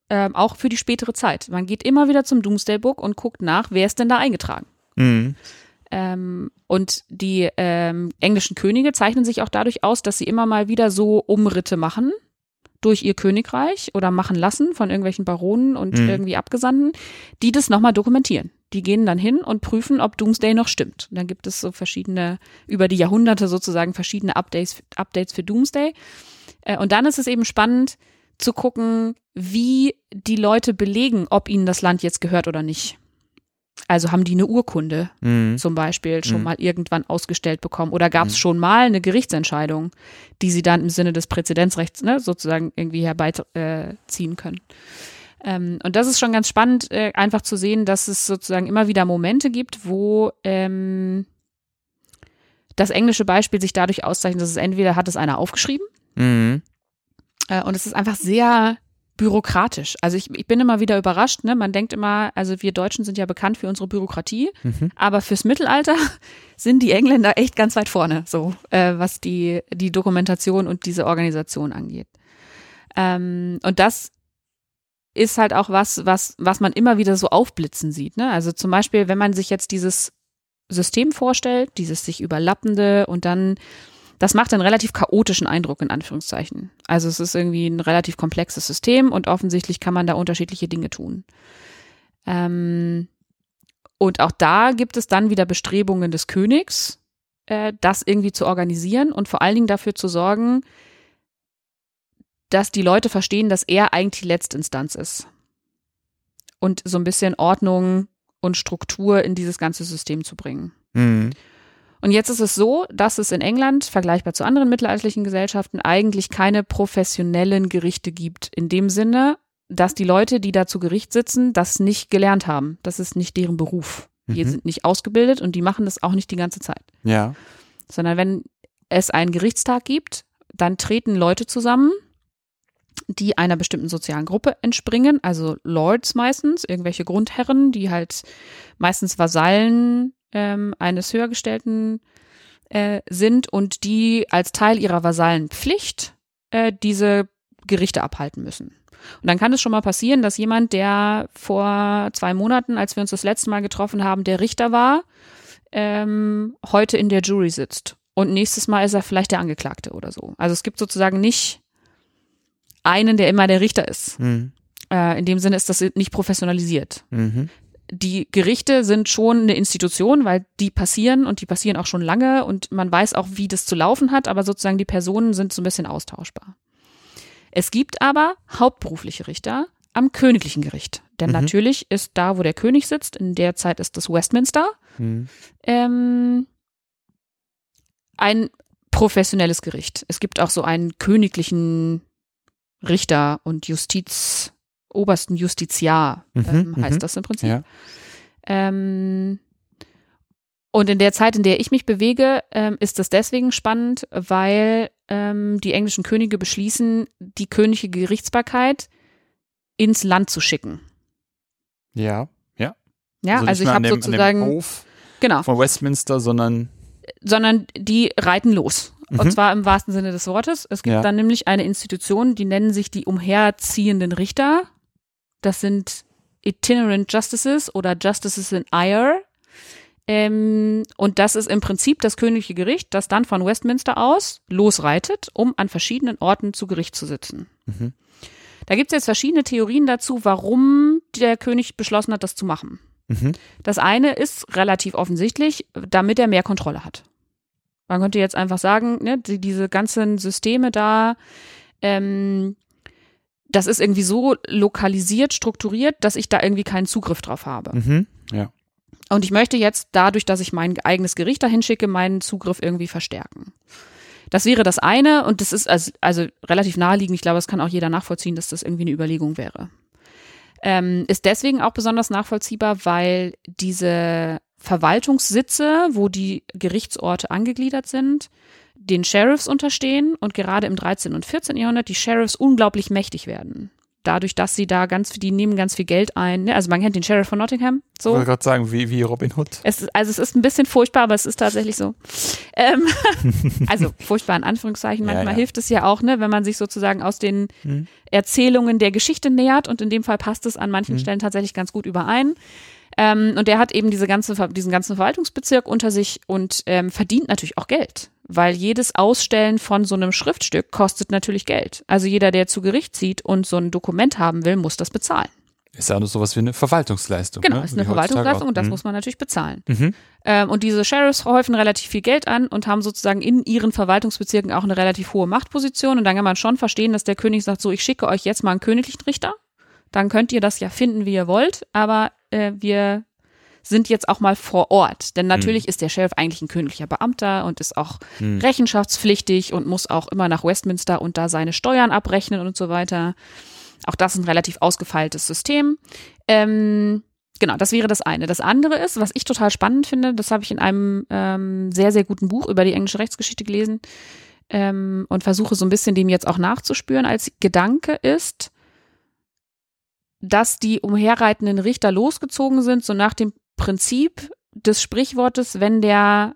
[SPEAKER 2] Ähm, auch für die spätere Zeit. Man geht immer wieder zum Doomsday Book und guckt nach, wer ist denn da eingetragen.
[SPEAKER 1] Mhm.
[SPEAKER 2] Ähm, und die ähm, englischen Könige zeichnen sich auch dadurch aus, dass sie immer mal wieder so Umritte machen durch ihr Königreich oder machen lassen von irgendwelchen Baronen und
[SPEAKER 1] Mhm.
[SPEAKER 2] irgendwie Abgesandten, die das nochmal dokumentieren. Die gehen dann hin und prüfen, ob Doomsday noch stimmt. Und dann gibt es so verschiedene, über die Jahrhunderte sozusagen verschiedene Updates, Updates für Doomsday. Äh, und dann ist es eben spannend zu gucken, wie die Leute belegen, ob ihnen das Land jetzt gehört oder nicht. Also haben die eine Urkunde
[SPEAKER 1] Mhm.
[SPEAKER 2] zum Beispiel schon
[SPEAKER 1] Mhm.
[SPEAKER 2] mal irgendwann ausgestellt bekommen oder gab es
[SPEAKER 1] Mhm.
[SPEAKER 2] schon mal eine Gerichtsentscheidung, die sie dann im Sinne des Präzedenzrechts ne, sozusagen irgendwie herbeiziehen äh, können. Ähm, und das ist schon ganz spannend, äh, einfach zu sehen, dass es sozusagen immer wieder Momente gibt, wo ähm, das englische Beispiel sich dadurch auszeichnet, dass es entweder hat es einer aufgeschrieben
[SPEAKER 1] Mhm.
[SPEAKER 2] äh, und es ist einfach sehr bürokratisch. Also ich, ich bin immer wieder überrascht, ne? Man denkt immer, also wir Deutschen sind ja bekannt für unsere Bürokratie,
[SPEAKER 1] Mhm.
[SPEAKER 2] aber fürs Mittelalter sind die Engländer echt ganz weit vorne, so äh, was die, die Dokumentation und diese Organisation angeht. Ähm, und das ist halt auch was, was, was man immer wieder so aufblitzen sieht. Ne? Also zum Beispiel, wenn man sich jetzt dieses System vorstellt, dieses sich überlappende und dann, das macht einen relativ chaotischen Eindruck in Anführungszeichen. Also es ist irgendwie ein relativ komplexes System und offensichtlich kann man da unterschiedliche Dinge tun. Ähm, und auch da gibt es dann wieder Bestrebungen des Königs, äh, das irgendwie zu organisieren und vor allen Dingen dafür zu sorgen, dass die Leute verstehen, dass er eigentlich die letzte Instanz ist. Und so ein bisschen Ordnung und Struktur in dieses ganze System zu bringen.
[SPEAKER 1] Mhm.
[SPEAKER 2] Und jetzt ist es so, dass es in England, vergleichbar zu anderen mittelalterlichen Gesellschaften, eigentlich keine professionellen Gerichte gibt. In dem Sinne, dass die Leute, die da zu Gericht sitzen, das nicht gelernt haben. Das ist nicht deren Beruf. Die
[SPEAKER 1] Mhm.
[SPEAKER 2] sind nicht ausgebildet und die machen das auch nicht die ganze Zeit.
[SPEAKER 1] Ja.
[SPEAKER 2] Sondern wenn es einen Gerichtstag gibt, dann treten Leute zusammen, die einer bestimmten sozialen Gruppe entspringen, also Lords meistens, irgendwelche Grundherren, die halt meistens Vasallen ähm, eines Höhergestellten äh, sind und die als Teil ihrer Vasallenpflicht äh, diese Gerichte abhalten müssen. Und dann kann es schon mal passieren, dass jemand, der vor zwei Monaten, als wir uns das letzte Mal getroffen haben, der Richter war, ähm, heute in der Jury sitzt. Und nächstes Mal ist er vielleicht der Angeklagte oder so. Also es gibt sozusagen nicht einen, der immer der Richter ist.
[SPEAKER 1] Mhm.
[SPEAKER 2] Äh, in dem Sinne ist das nicht professionalisiert.
[SPEAKER 1] Mhm.
[SPEAKER 2] Die Gerichte sind schon eine Institution, weil die passieren und die passieren auch schon lange und man weiß auch, wie das zu laufen hat, aber sozusagen die Personen sind so ein bisschen austauschbar. Es gibt aber hauptberufliche Richter, am königlichen Gericht. Denn
[SPEAKER 1] Mhm.
[SPEAKER 2] natürlich ist da, wo der König sitzt, in der Zeit ist das Westminster,
[SPEAKER 1] Mhm.
[SPEAKER 2] ähm, ein professionelles Gericht. Es gibt auch so einen königlichen Richter und Justiz, obersten Justiziar,
[SPEAKER 1] Mhm,
[SPEAKER 2] ähm,
[SPEAKER 1] mhm.
[SPEAKER 2] heißt das im Prinzip.
[SPEAKER 1] Ja.
[SPEAKER 2] Ähm, und in der Zeit, in der ich mich bewege, ähm, ist das deswegen spannend, weil ähm, die englischen Könige beschließen, die königliche Gerichtsbarkeit ins Land zu schicken.
[SPEAKER 1] Ja. Ja.
[SPEAKER 2] Ja,
[SPEAKER 1] nicht
[SPEAKER 2] also ich habe
[SPEAKER 1] an dem
[SPEAKER 2] sozusagen,
[SPEAKER 1] Hof
[SPEAKER 2] genau,
[SPEAKER 1] von Westminster, sondern
[SPEAKER 2] sondern die reiten los. Und
[SPEAKER 1] Mhm.
[SPEAKER 2] zwar im wahrsten Sinne des Wortes. Es gibt
[SPEAKER 1] Ja.
[SPEAKER 2] dann nämlich eine Institution, die nennen sich die umherziehenden Richter. Das sind Itinerant Justices oder Justices in Ire. Ähm, und das ist im Prinzip das königliche Gericht, das dann von Westminster aus losreitet, um an verschiedenen Orten zu Gericht zu sitzen.
[SPEAKER 1] Mhm.
[SPEAKER 2] Da gibt es jetzt verschiedene Theorien dazu, warum der König beschlossen hat, das zu machen.
[SPEAKER 1] Mhm.
[SPEAKER 2] Das eine ist relativ offensichtlich, damit er mehr Kontrolle hat. Man könnte jetzt einfach sagen, ne, die, diese ganzen Systeme da, ähm, das ist irgendwie so lokalisiert, strukturiert, dass ich da irgendwie keinen Zugriff drauf habe.
[SPEAKER 1] Mhm. Ja.
[SPEAKER 2] Und ich möchte jetzt dadurch, dass ich mein eigenes Gericht dahin schicke, meinen Zugriff irgendwie verstärken. Das wäre das eine und das ist also, also relativ naheliegend. Ich glaube, das kann auch jeder nachvollziehen, dass das irgendwie eine Überlegung wäre. Ähm, ist deswegen auch besonders nachvollziehbar, weil diese Verwaltungssitze, wo die Gerichtsorte angegliedert sind, den Sheriffs unterstehen und gerade im 13. und 14. Jahrhundert die Sheriffs unglaublich mächtig werden. Dadurch, dass sie da ganz, die nehmen ganz viel Geld ein. Ne? Also man kennt den Sheriff von Nottingham.
[SPEAKER 1] Ich
[SPEAKER 2] So.
[SPEAKER 1] wollte gerade sagen, wie, wie Robin Hood.
[SPEAKER 2] Es ist, also es ist ein bisschen furchtbar, aber es ist tatsächlich so. Ähm, also furchtbar in Anführungszeichen.
[SPEAKER 1] Ja,
[SPEAKER 2] Manchmal
[SPEAKER 1] ja.
[SPEAKER 2] hilft es ja auch, ne, wenn man sich sozusagen aus den
[SPEAKER 1] Mhm.
[SPEAKER 2] Erzählungen der Geschichte nähert und in dem Fall passt es an manchen
[SPEAKER 1] Mhm.
[SPEAKER 2] Stellen tatsächlich ganz gut überein. Ähm, und der hat eben diese ganze, diesen ganzen Verwaltungsbezirk unter sich und ähm, verdient natürlich auch Geld, weil jedes Ausstellen von so einem Schriftstück kostet natürlich Geld. Also jeder, der zu Gericht zieht und so ein Dokument haben will, muss das bezahlen.
[SPEAKER 1] Ist ja nur sowas wie eine Verwaltungsleistung.
[SPEAKER 2] Genau,
[SPEAKER 1] ne?
[SPEAKER 2] ist eine
[SPEAKER 1] Wie
[SPEAKER 2] Verwaltungsleistung und das
[SPEAKER 1] Mhm.
[SPEAKER 2] muss man natürlich bezahlen.
[SPEAKER 1] Mhm.
[SPEAKER 2] Ähm, und diese Sheriffs häufen relativ viel Geld an und haben sozusagen in ihren Verwaltungsbezirken auch eine relativ hohe Machtposition. Und dann kann man schon verstehen, dass der König sagt, so, ich schicke euch jetzt mal einen königlichen Richter. Dann könnt ihr das ja finden, wie ihr wollt. Aber äh, wir sind jetzt auch mal vor Ort. Denn natürlich ist der Sheriff eigentlich ein königlicher Beamter und ist auch
[SPEAKER 1] Mhm.
[SPEAKER 2] rechenschaftspflichtig und muss auch immer nach Westminster und da seine Steuern abrechnen und so weiter. Auch das ist ein relativ ausgefeiltes System. Ähm, genau, das wäre das eine. Das andere ist, was ich total spannend finde, das habe ich in einem ähm, sehr, sehr guten Buch über die englische Rechtsgeschichte gelesen ähm, und versuche so ein bisschen dem jetzt auch nachzuspüren als Gedanke ist, dass die umherreitenden Richter losgezogen sind, so nach dem Prinzip des Sprichwortes, wenn der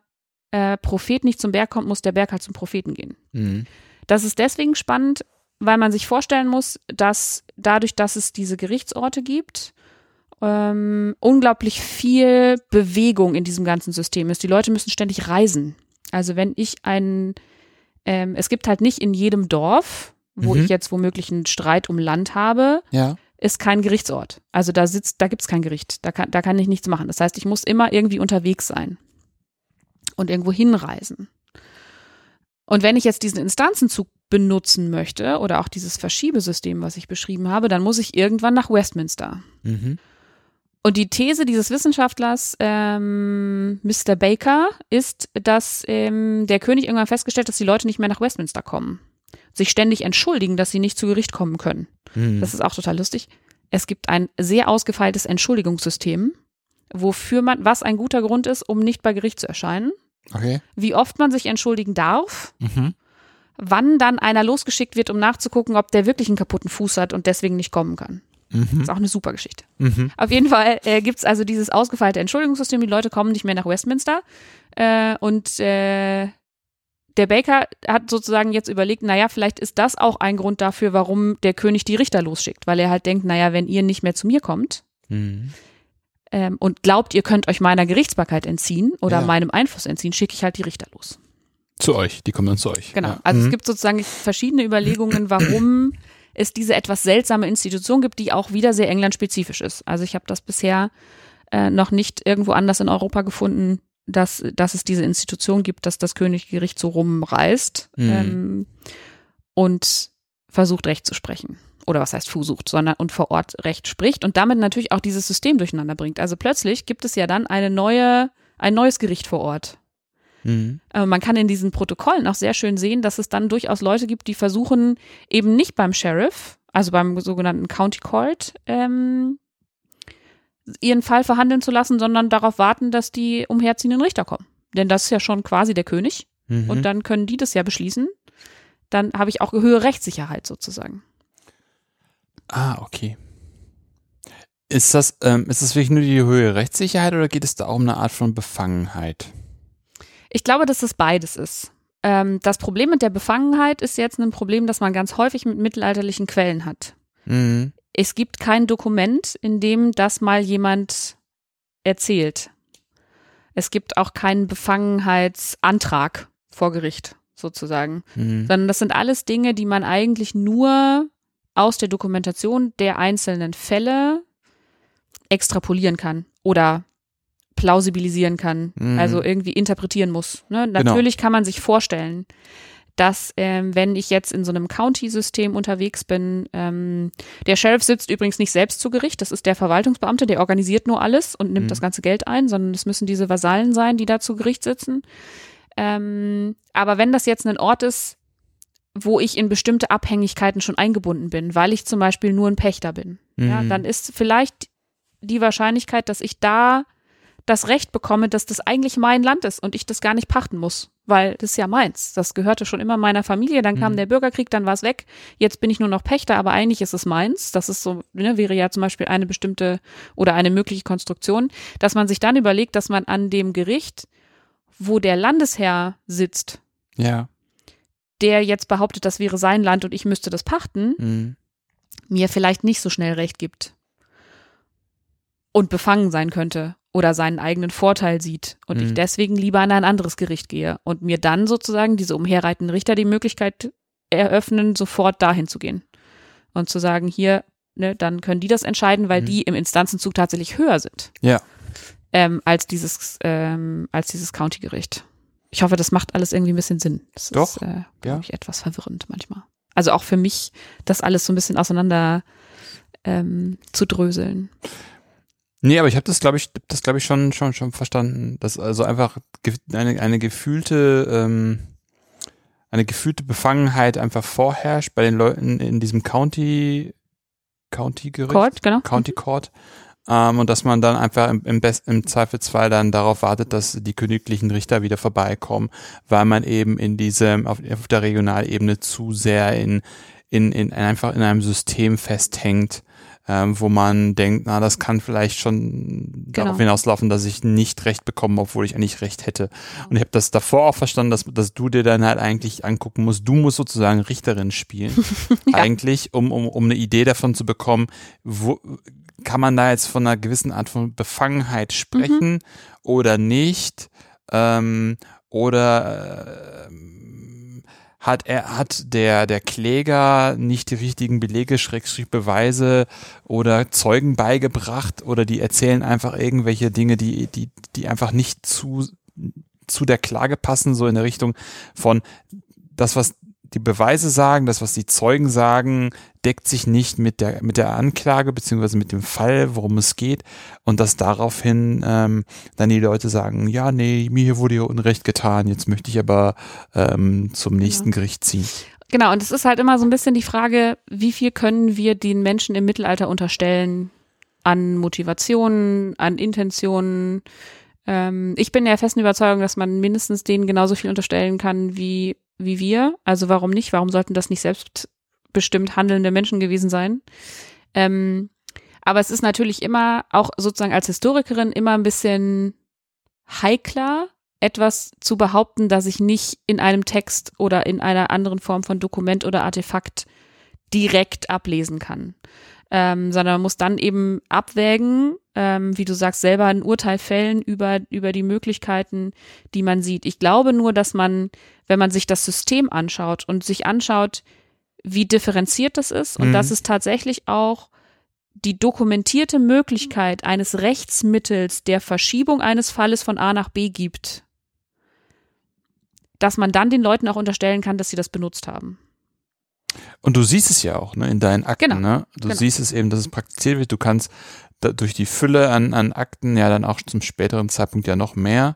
[SPEAKER 2] äh, Prophet nicht zum Berg kommt, muss der Berg halt zum Propheten gehen.
[SPEAKER 1] Mhm.
[SPEAKER 2] Das ist deswegen spannend, weil man sich vorstellen muss, dass dadurch, dass es diese Gerichtsorte gibt, ähm, unglaublich viel Bewegung in diesem ganzen System ist. Die Leute müssen ständig reisen. Also wenn ich ein, ähm, es gibt halt nicht in jedem Dorf, wo
[SPEAKER 1] Mhm.
[SPEAKER 2] ich jetzt womöglich einen Streit um Land habe,
[SPEAKER 1] Ja.
[SPEAKER 2] Ist kein Gerichtsort. Also da sitzt, da gibt's kein Gericht. Da kann, da kann ich nichts machen. Das heißt, ich muss immer irgendwie unterwegs sein und irgendwo hinreisen. Und wenn ich jetzt diesen Instanzenzug benutzen möchte oder auch dieses Verschiebesystem, was ich beschrieben habe, dann muss ich irgendwann nach Westminster.
[SPEAKER 1] Mhm.
[SPEAKER 2] Und die These dieses Wissenschaftlers, ähm, Mr. Baker, ist, dass ähm, der König irgendwann festgestellt hat, dass die Leute nicht mehr nach Westminster kommen. Sich ständig entschuldigen, dass sie nicht zu Gericht kommen können.
[SPEAKER 1] Mhm.
[SPEAKER 2] Das ist auch total lustig. Es gibt ein sehr ausgefeiltes Entschuldigungssystem, wofür man, was ein guter Grund ist, um nicht bei Gericht zu erscheinen,
[SPEAKER 1] Okay.
[SPEAKER 2] wie oft man sich entschuldigen darf,
[SPEAKER 1] Mhm.
[SPEAKER 2] wann dann einer losgeschickt wird, um nachzugucken, ob der wirklich einen kaputten Fuß hat und deswegen nicht kommen kann.
[SPEAKER 1] Mhm.
[SPEAKER 2] Ist auch eine super Geschichte.
[SPEAKER 1] Mhm.
[SPEAKER 2] Auf jeden Fall äh, gibt's also dieses ausgefeilte Entschuldigungssystem. Die Leute kommen nicht mehr nach Westminster. Äh, und äh, der Baker hat sozusagen jetzt überlegt, naja, vielleicht ist das auch ein Grund dafür, warum der König die Richter losschickt. Weil er halt denkt, naja, wenn ihr nicht mehr zu mir kommt
[SPEAKER 1] Mhm.
[SPEAKER 2] ähm, und glaubt, ihr könnt euch meiner Gerichtsbarkeit entziehen oder
[SPEAKER 1] Ja.
[SPEAKER 2] meinem Einfluss entziehen, schicke ich halt die Richter los.
[SPEAKER 1] Zu euch, die kommen dann zu euch.
[SPEAKER 2] Genau.
[SPEAKER 1] Ja.
[SPEAKER 2] Also
[SPEAKER 1] Mhm.
[SPEAKER 2] es gibt sozusagen verschiedene Überlegungen, warum es diese etwas seltsame Institution gibt, die auch wieder sehr englandspezifisch ist. Also ich habe das bisher äh, noch nicht irgendwo anders in Europa gefunden, dass, dass es diese Institution gibt, dass das Königgericht so rumreist
[SPEAKER 1] Mhm.
[SPEAKER 2] ähm, und versucht Recht zu sprechen. oder was heißt Fu sucht, sondern und vor Ort Recht spricht und damit natürlich auch dieses System durcheinander bringt. Also plötzlich gibt es ja dann eine neue, ein neues Gericht vor Ort. Mhm. Äh, man kann in diesen Protokollen auch sehr schön sehen, dass es dann durchaus Leute gibt, die versuchen, eben nicht beim Sheriff, also beim sogenannten County Court, ähm, ihren Fall verhandeln zu lassen, sondern darauf warten, dass die umherziehenden Richter kommen. Denn das ist ja schon quasi der König. Mhm. Und dann können die das ja beschließen. Dann habe ich auch höhere Rechtssicherheit sozusagen.
[SPEAKER 1] Ah, okay. Ist das, ähm, ist das wirklich nur die höhere Rechtssicherheit oder geht es da auch um eine Art von Befangenheit?
[SPEAKER 2] Ich glaube, dass es beides ist. Ähm, das Problem mit der Befangenheit ist jetzt ein Problem, das man ganz häufig mit mittelalterlichen Quellen hat. Mhm. Es gibt kein Dokument, in dem das mal jemand erzählt. Es gibt auch keinen Befangenheitsantrag vor Gericht sozusagen, mhm. sondern das sind alles Dinge, die man eigentlich nur aus der Dokumentation der einzelnen Fälle extrapolieren kann oder plausibilisieren kann, mhm. also irgendwie interpretieren muss. Ne? Genau. Natürlich genau. kann man sich vorstellen, dass ähm, wenn ich jetzt in so einem County-System unterwegs bin, ähm, der Sheriff sitzt übrigens nicht selbst zu Gericht, das ist der Verwaltungsbeamte, der organisiert nur alles und nimmt mhm. das ganze Geld ein, sondern es müssen diese Vasallen sein, die da zu Gericht sitzen. Ähm, aber wenn das jetzt ein Ort ist, wo ich in bestimmte Abhängigkeiten schon eingebunden bin, weil ich zum Beispiel nur ein Pächter bin, mhm. ja, dann ist vielleicht die Wahrscheinlichkeit, dass ich da das Recht bekomme, dass das eigentlich mein Land ist und ich das gar nicht pachten muss, weil das ist ja meins. Das gehörte schon immer meiner Familie. Dann kam mhm. der Bürgerkrieg, dann war es weg. Jetzt bin ich nur noch Pächter, aber eigentlich ist es meins. Das ist so, ne, wäre ja zum Beispiel eine bestimmte oder eine mögliche Konstruktion, dass man sich dann überlegt, dass man an dem Gericht, wo der Landesherr sitzt,
[SPEAKER 1] ja.
[SPEAKER 2] der jetzt behauptet, das wäre sein Land und ich müsste das pachten, mhm. mir vielleicht nicht so schnell Recht gibt und befangen sein könnte oder seinen eigenen Vorteil sieht und mhm. ich deswegen lieber an ein anderes Gericht gehe und mir dann sozusagen diese umherreitenden Richter die Möglichkeit eröffnen, sofort dahin zu gehen und zu sagen, hier, ne, dann können die das entscheiden, weil mhm. die im Instanzenzug tatsächlich höher sind.
[SPEAKER 1] Ja.
[SPEAKER 2] Ähm, als dieses, ähm, als dieses County-Gericht. Ich hoffe, das macht alles irgendwie ein bisschen Sinn. Das
[SPEAKER 1] Doch,
[SPEAKER 2] ist, äh, glaube ja. ich, etwas verwirrend manchmal. Also auch für mich, das alles so ein bisschen auseinander ähm, zu dröseln.
[SPEAKER 1] Nee, aber ich habe das, glaube ich, das glaube ich schon, schon, schon verstanden. Dass also einfach eine, eine gefühlte, ähm, eine gefühlte Befangenheit einfach vorherrscht bei den Leuten in diesem County, County Gericht,
[SPEAKER 2] Court, genau.
[SPEAKER 1] County Court. Ähm, und dass man dann einfach im, im, Best, im Zweifelsfall dann darauf wartet, dass die königlichen Richter wieder vorbeikommen, weil man eben in diesem, auf, auf der Regionalebene zu sehr in, in, in einfach in einem System festhängt, ähm, wo man denkt, na, das kann vielleicht schon genau. darauf hinauslaufen, dass ich nicht recht bekomme, obwohl ich eigentlich recht hätte. Und ich habe das davor auch verstanden, dass, dass du dir dann halt eigentlich angucken musst, du musst sozusagen Richterin spielen, ja. eigentlich, um, um, um eine Idee davon zu bekommen, wo kann man da jetzt von einer gewissen Art von Befangenheit sprechen mhm. oder nicht? Ähm, oder äh, hat er hat der der Kläger nicht die richtigen Belege Schrägstrich Beweise oder Zeugen beigebracht oder die erzählen einfach irgendwelche Dinge die die die einfach nicht zu zu der Klage passen so in der Richtung von das was die Beweise sagen, das, was die Zeugen sagen, deckt sich nicht mit der, mit der Anklage beziehungsweise mit dem Fall, worum es geht. Und dass daraufhin ähm, dann die Leute sagen, ja, nee, mir wurde ja Unrecht getan, jetzt möchte ich aber ähm, zum nächsten ja. Gericht ziehen.
[SPEAKER 2] Genau, und es ist halt immer so ein bisschen die Frage, wie viel können wir den Menschen im Mittelalter unterstellen an Motivationen, an Intentionen. Ähm, ich bin der festen Überzeugung, dass man mindestens denen genauso viel unterstellen kann wie wie wir. Also warum nicht? Warum sollten das nicht selbstbestimmt handelnde Menschen gewesen sein? Ähm, aber es ist natürlich immer, auch sozusagen als Historikerin, immer ein bisschen heikler, etwas zu behaupten, das ich nicht in einem Text oder in einer anderen Form von Dokument oder Artefakt direkt ablesen kann. Ähm, sondern man muss dann eben abwägen, ähm, wie du sagst, selber ein Urteil fällen über, über die Möglichkeiten, die man sieht. Ich glaube nur, dass man, wenn man sich das System anschaut und sich anschaut, wie differenziert das ist und mhm. dass es tatsächlich auch die dokumentierte Möglichkeit eines Rechtsmittels der Verschiebung eines Falles von A nach B gibt, dass man dann den Leuten auch unterstellen kann, dass sie das benutzt haben.
[SPEAKER 1] Und du siehst es ja auch, ne, in deinen Akten,
[SPEAKER 2] Genau.
[SPEAKER 1] ne? Du
[SPEAKER 2] Genau.
[SPEAKER 1] siehst es eben, dass es praktiziert wird. Du kannst da, durch die Fülle an, an Akten ja dann auch zum späteren Zeitpunkt ja noch mehr,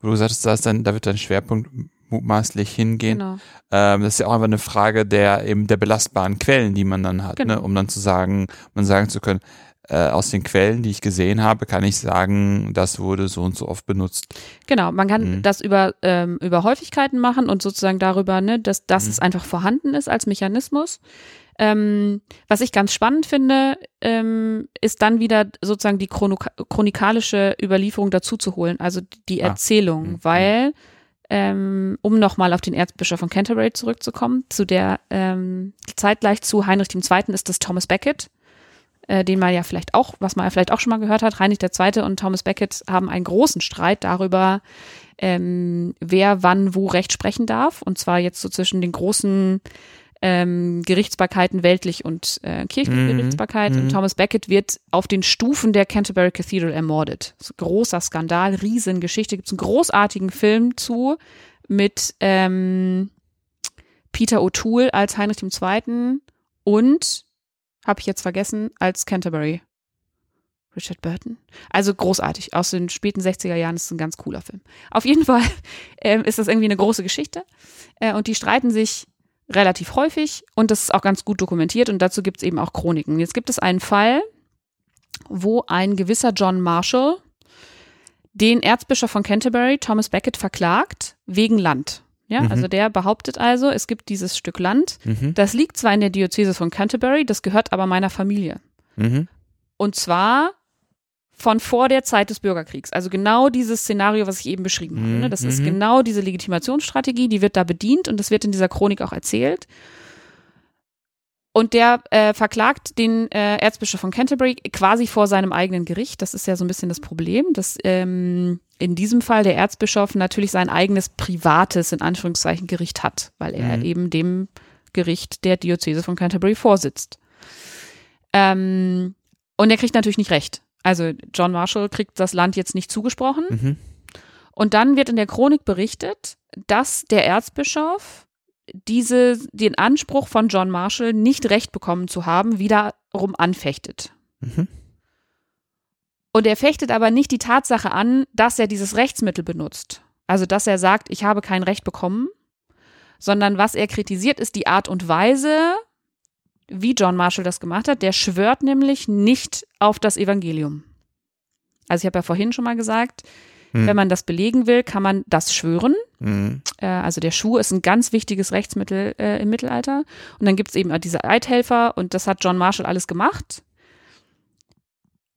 [SPEAKER 1] wo du gesagt hast, da, ist dann, da wird dein Schwerpunkt mutmaßlich hingehen.
[SPEAKER 2] Genau.
[SPEAKER 1] Ähm, das ist ja auch einfach eine Frage der eben der belastbaren Quellen, die man dann hat,
[SPEAKER 2] Genau.
[SPEAKER 1] ne? um dann zu sagen, man sagen zu können, äh, aus den Quellen, die ich gesehen habe, kann ich sagen, das wurde so und so oft benutzt.
[SPEAKER 2] Genau, man kann
[SPEAKER 1] Mhm.
[SPEAKER 2] das über, ähm, über Häufigkeiten machen und sozusagen darüber, ne, dass, dass
[SPEAKER 1] Mhm.
[SPEAKER 2] es einfach vorhanden ist als Mechanismus. Ähm, was ich ganz spannend finde, ähm, ist dann wieder sozusagen die chrono chronikalische Überlieferung dazu zu holen, also die
[SPEAKER 1] Ah.
[SPEAKER 2] Erzählung,
[SPEAKER 1] Mhm.
[SPEAKER 2] weil, ähm, um nochmal auf den Erzbischof von Canterbury zurückzukommen, zu der ähm, zeitgleich zu Heinrich II. ist das Thomas Becket, äh, den man ja vielleicht auch, was man ja vielleicht auch schon mal gehört hat, Heinrich II. und Thomas Becket haben einen großen Streit darüber, ähm, wer wann wo Recht sprechen darf. Und zwar jetzt so zwischen den großen ähm, Gerichtsbarkeiten weltlich und äh, kirchliche
[SPEAKER 1] Mhm,
[SPEAKER 2] Gerichtsbarkeit.
[SPEAKER 1] mhm.
[SPEAKER 2] Und Thomas Becket wird auf den Stufen der Canterbury Cathedral ermordet. Großer Skandal, Riesengeschichte. Gibt es einen großartigen Film zu mit ähm, Peter O'Toole als Heinrich II. und habe ich jetzt vergessen, als Canterbury. Richard Burton. Also großartig. Aus den späten 60er Jahren ist es ein ganz cooler Film. Auf jeden Fall ähm, ist das irgendwie eine große Geschichte. Äh, und die streiten sich relativ häufig und das ist auch ganz gut dokumentiert und dazu gibt es eben auch Chroniken. Jetzt gibt es einen Fall, wo ein gewisser John Marshall den Erzbischof von Canterbury, Thomas Becket, verklagt wegen Land. Ja,
[SPEAKER 1] Mhm.
[SPEAKER 2] also der behauptet also, es gibt dieses Stück Land.
[SPEAKER 1] Mhm.
[SPEAKER 2] Das liegt zwar in der Diözese von Canterbury, das gehört aber meiner Familie.
[SPEAKER 1] Mhm.
[SPEAKER 2] Und zwar von vor der Zeit des Bürgerkriegs. Also genau dieses Szenario, was ich eben beschrieben habe. Ne? Das ist
[SPEAKER 1] Mhm.
[SPEAKER 2] genau diese Legitimationsstrategie, die wird da bedient und das wird in dieser Chronik auch erzählt. Und der äh, verklagt den äh, Erzbischof von Canterbury quasi vor seinem eigenen Gericht. Das ist ja so ein bisschen das Problem, dass ähm, in diesem Fall der Erzbischof natürlich sein eigenes privates, in Anführungszeichen, Gericht hat, weil er
[SPEAKER 1] Mhm.
[SPEAKER 2] eben dem Gericht der Diözese von Canterbury vorsitzt. Ähm, und er kriegt natürlich nicht recht. Also John Marshall kriegt das Land jetzt nicht zugesprochen.
[SPEAKER 1] Mhm.
[SPEAKER 2] Und dann wird in der Chronik berichtet, dass der Erzbischof diese, den Anspruch von John Marshall nicht recht bekommen zu haben, wiederum anfechtet.
[SPEAKER 1] Mhm.
[SPEAKER 2] Und er fechtet aber nicht die Tatsache an, dass er dieses Rechtsmittel benutzt. Also, dass er sagt, ich habe kein Recht bekommen, sondern was er kritisiert, ist die Art und Weise, wie John Marshall das gemacht hat. Der schwört nämlich nicht auf das Evangelium. Also, ich habe ja vorhin schon mal gesagt,
[SPEAKER 1] Mhm.
[SPEAKER 2] wenn man das belegen will, kann man das schwören.
[SPEAKER 1] Mhm.
[SPEAKER 2] Äh, also der Schwur ist ein ganz wichtiges Rechtsmittel äh, im Mittelalter. Und dann gibt es eben diese Eidhelfer und das hat John Marshall alles gemacht.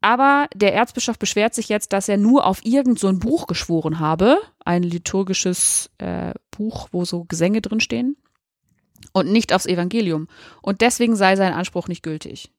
[SPEAKER 2] Aber der Erzbischof beschwert sich jetzt, dass er nur auf irgend so ein Buch geschworen habe, ein liturgisches äh, Buch, wo so Gesänge drinstehen und nicht aufs Evangelium. Und deswegen sei sein Anspruch nicht gültig.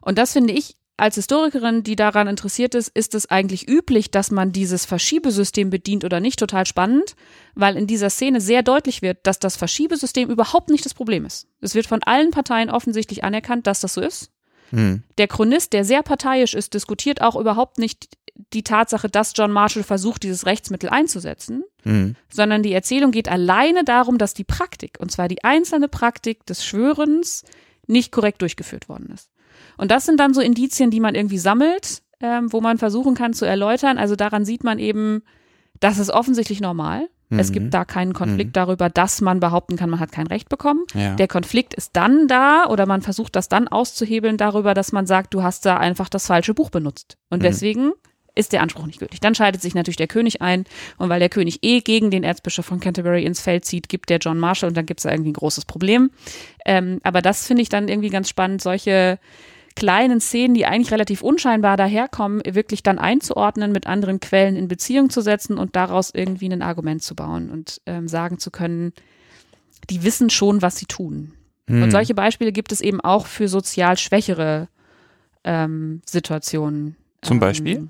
[SPEAKER 2] Und das finde ich als Historikerin, die daran interessiert ist, ist es eigentlich üblich, dass man dieses Verschiebesystem bedient oder nicht? Total spannend, weil in dieser Szene sehr deutlich wird, dass das Verschiebesystem überhaupt nicht das Problem ist. Es wird von allen Parteien offensichtlich anerkannt, dass das so ist.
[SPEAKER 1] Mhm.
[SPEAKER 2] Der Chronist, der sehr parteiisch ist, diskutiert auch überhaupt nicht die Tatsache, dass John Marshall versucht, dieses Rechtsmittel einzusetzen,
[SPEAKER 1] Mhm.
[SPEAKER 2] sondern die Erzählung geht alleine darum, dass die Praktik, und zwar die einzelne Praktik des Schwörens, nicht korrekt durchgeführt worden ist. Und das sind dann so Indizien, die man irgendwie sammelt, ähm, wo man versuchen kann zu erläutern. Also daran sieht man eben, das ist offensichtlich normal. Es
[SPEAKER 1] Mhm.
[SPEAKER 2] gibt da keinen Konflikt darüber, dass man behaupten kann, man hat kein Recht bekommen.
[SPEAKER 1] Ja.
[SPEAKER 2] Der Konflikt ist dann da oder man versucht das dann auszuhebeln darüber, dass man sagt, du hast da einfach das falsche Buch benutzt. Und
[SPEAKER 1] Mhm.
[SPEAKER 2] deswegen ist der Anspruch nicht gültig. Dann schaltet sich natürlich der König ein und weil der König eh gegen den Erzbischof von Canterbury ins Feld zieht, gibt der John Marshall und dann gibt es da irgendwie ein großes Problem. Ähm, aber das finde ich dann irgendwie ganz spannend, solche kleinen Szenen, die eigentlich relativ unscheinbar daherkommen, wirklich dann einzuordnen, mit anderen Quellen in Beziehung zu setzen und daraus irgendwie ein Argument zu bauen und ähm, sagen zu können, die wissen schon, was sie tun.
[SPEAKER 1] Mhm.
[SPEAKER 2] Und solche Beispiele gibt es eben auch für sozial schwächere ähm, Situationen.
[SPEAKER 1] Zum
[SPEAKER 2] Ähm,
[SPEAKER 1] Beispiel?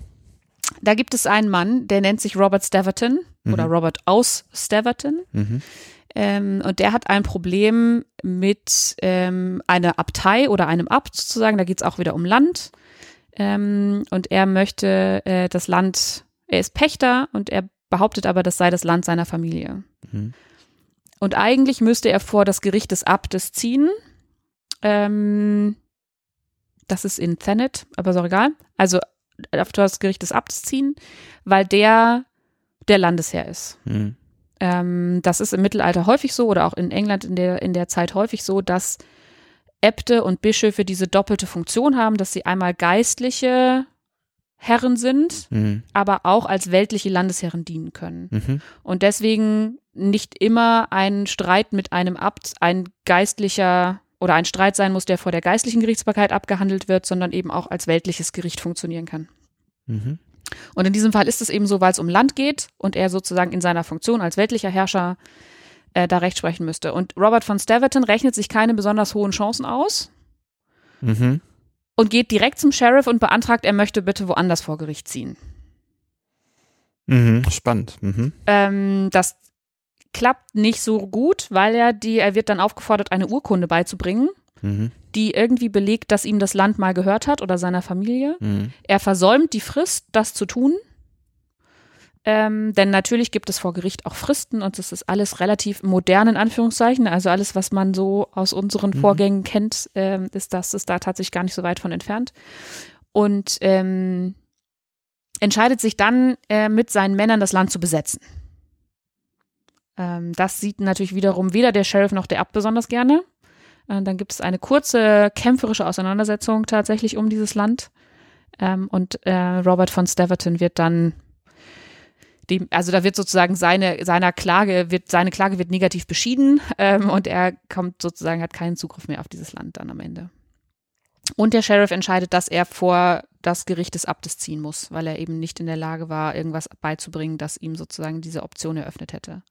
[SPEAKER 2] Da gibt es einen Mann, der nennt sich Robert Staverton oder
[SPEAKER 1] Mhm.
[SPEAKER 2] Robert aus Staverton.
[SPEAKER 1] Mhm.
[SPEAKER 2] Ähm, und der hat ein Problem mit ähm, einer Abtei oder einem Abt sozusagen. Da geht es auch wieder um Land. Ähm, und er möchte äh, das Land, er ist Pächter und er behauptet aber, das sei das Land seiner Familie.
[SPEAKER 1] Mhm.
[SPEAKER 2] Und eigentlich müsste er vor das Gericht des Abtes ziehen. Ähm, das ist in Thanet, aber ist auch egal. Also auf das Gericht des Abtes ziehen, weil der der Landesherr ist.
[SPEAKER 1] Mhm.
[SPEAKER 2] Ähm, das ist im Mittelalter häufig so oder auch in England in der, in der Zeit häufig so, dass Äbte und Bischöfe diese doppelte Funktion haben, dass sie einmal geistliche Herren sind,
[SPEAKER 1] Mhm.
[SPEAKER 2] aber auch als weltliche Landesherren dienen können.
[SPEAKER 1] Mhm.
[SPEAKER 2] Und deswegen nicht immer ein Streit mit einem Abt ein geistlicher oder ein Streit sein muss, der vor der geistlichen Gerichtsbarkeit abgehandelt wird, sondern eben auch als weltliches Gericht funktionieren kann.
[SPEAKER 1] Mhm.
[SPEAKER 2] Und in diesem Fall ist es eben so, weil es um Land geht und er sozusagen in seiner Funktion als weltlicher Herrscher äh, da Recht sprechen müsste. Und Robert von Staverton rechnet sich keine besonders hohen Chancen aus
[SPEAKER 1] Mhm.
[SPEAKER 2] und geht direkt zum Sheriff und beantragt, er möchte bitte woanders vor Gericht ziehen.
[SPEAKER 1] Mhm. Spannend. Mhm.
[SPEAKER 2] Ähm, das klappt nicht so gut, weil er die, er wird dann aufgefordert, eine Urkunde beizubringen,
[SPEAKER 1] Mhm.
[SPEAKER 2] die irgendwie belegt, dass ihm das Land mal gehört hat oder seiner Familie.
[SPEAKER 1] Mhm.
[SPEAKER 2] Er versäumt die Frist, das zu tun. Ähm, denn natürlich gibt es vor Gericht auch Fristen und das ist alles relativ modern in Anführungszeichen. Also alles, was man so aus unseren
[SPEAKER 1] Mhm.
[SPEAKER 2] Vorgängen kennt, ähm, ist das ist da tatsächlich gar nicht so weit von entfernt. Und ähm, entscheidet sich dann äh, mit seinen Männern das Land zu besetzen. Ähm, das sieht natürlich wiederum weder der Sheriff noch der Abt besonders gerne. Äh, dann gibt es eine kurze kämpferische Auseinandersetzung tatsächlich um dieses Land. Ähm, und äh, Robert von Staverton wird dann dem, also da wird sozusagen seine, seiner Klage, wird, seine Klage wird negativ beschieden ähm, und er kommt sozusagen, hat keinen Zugriff mehr auf dieses Land dann am Ende. Und der Sheriff entscheidet, dass er vor das Gericht des Abtes ziehen muss, weil er eben nicht in der Lage war, irgendwas beizubringen, das ihm sozusagen diese Option eröffnet hätte.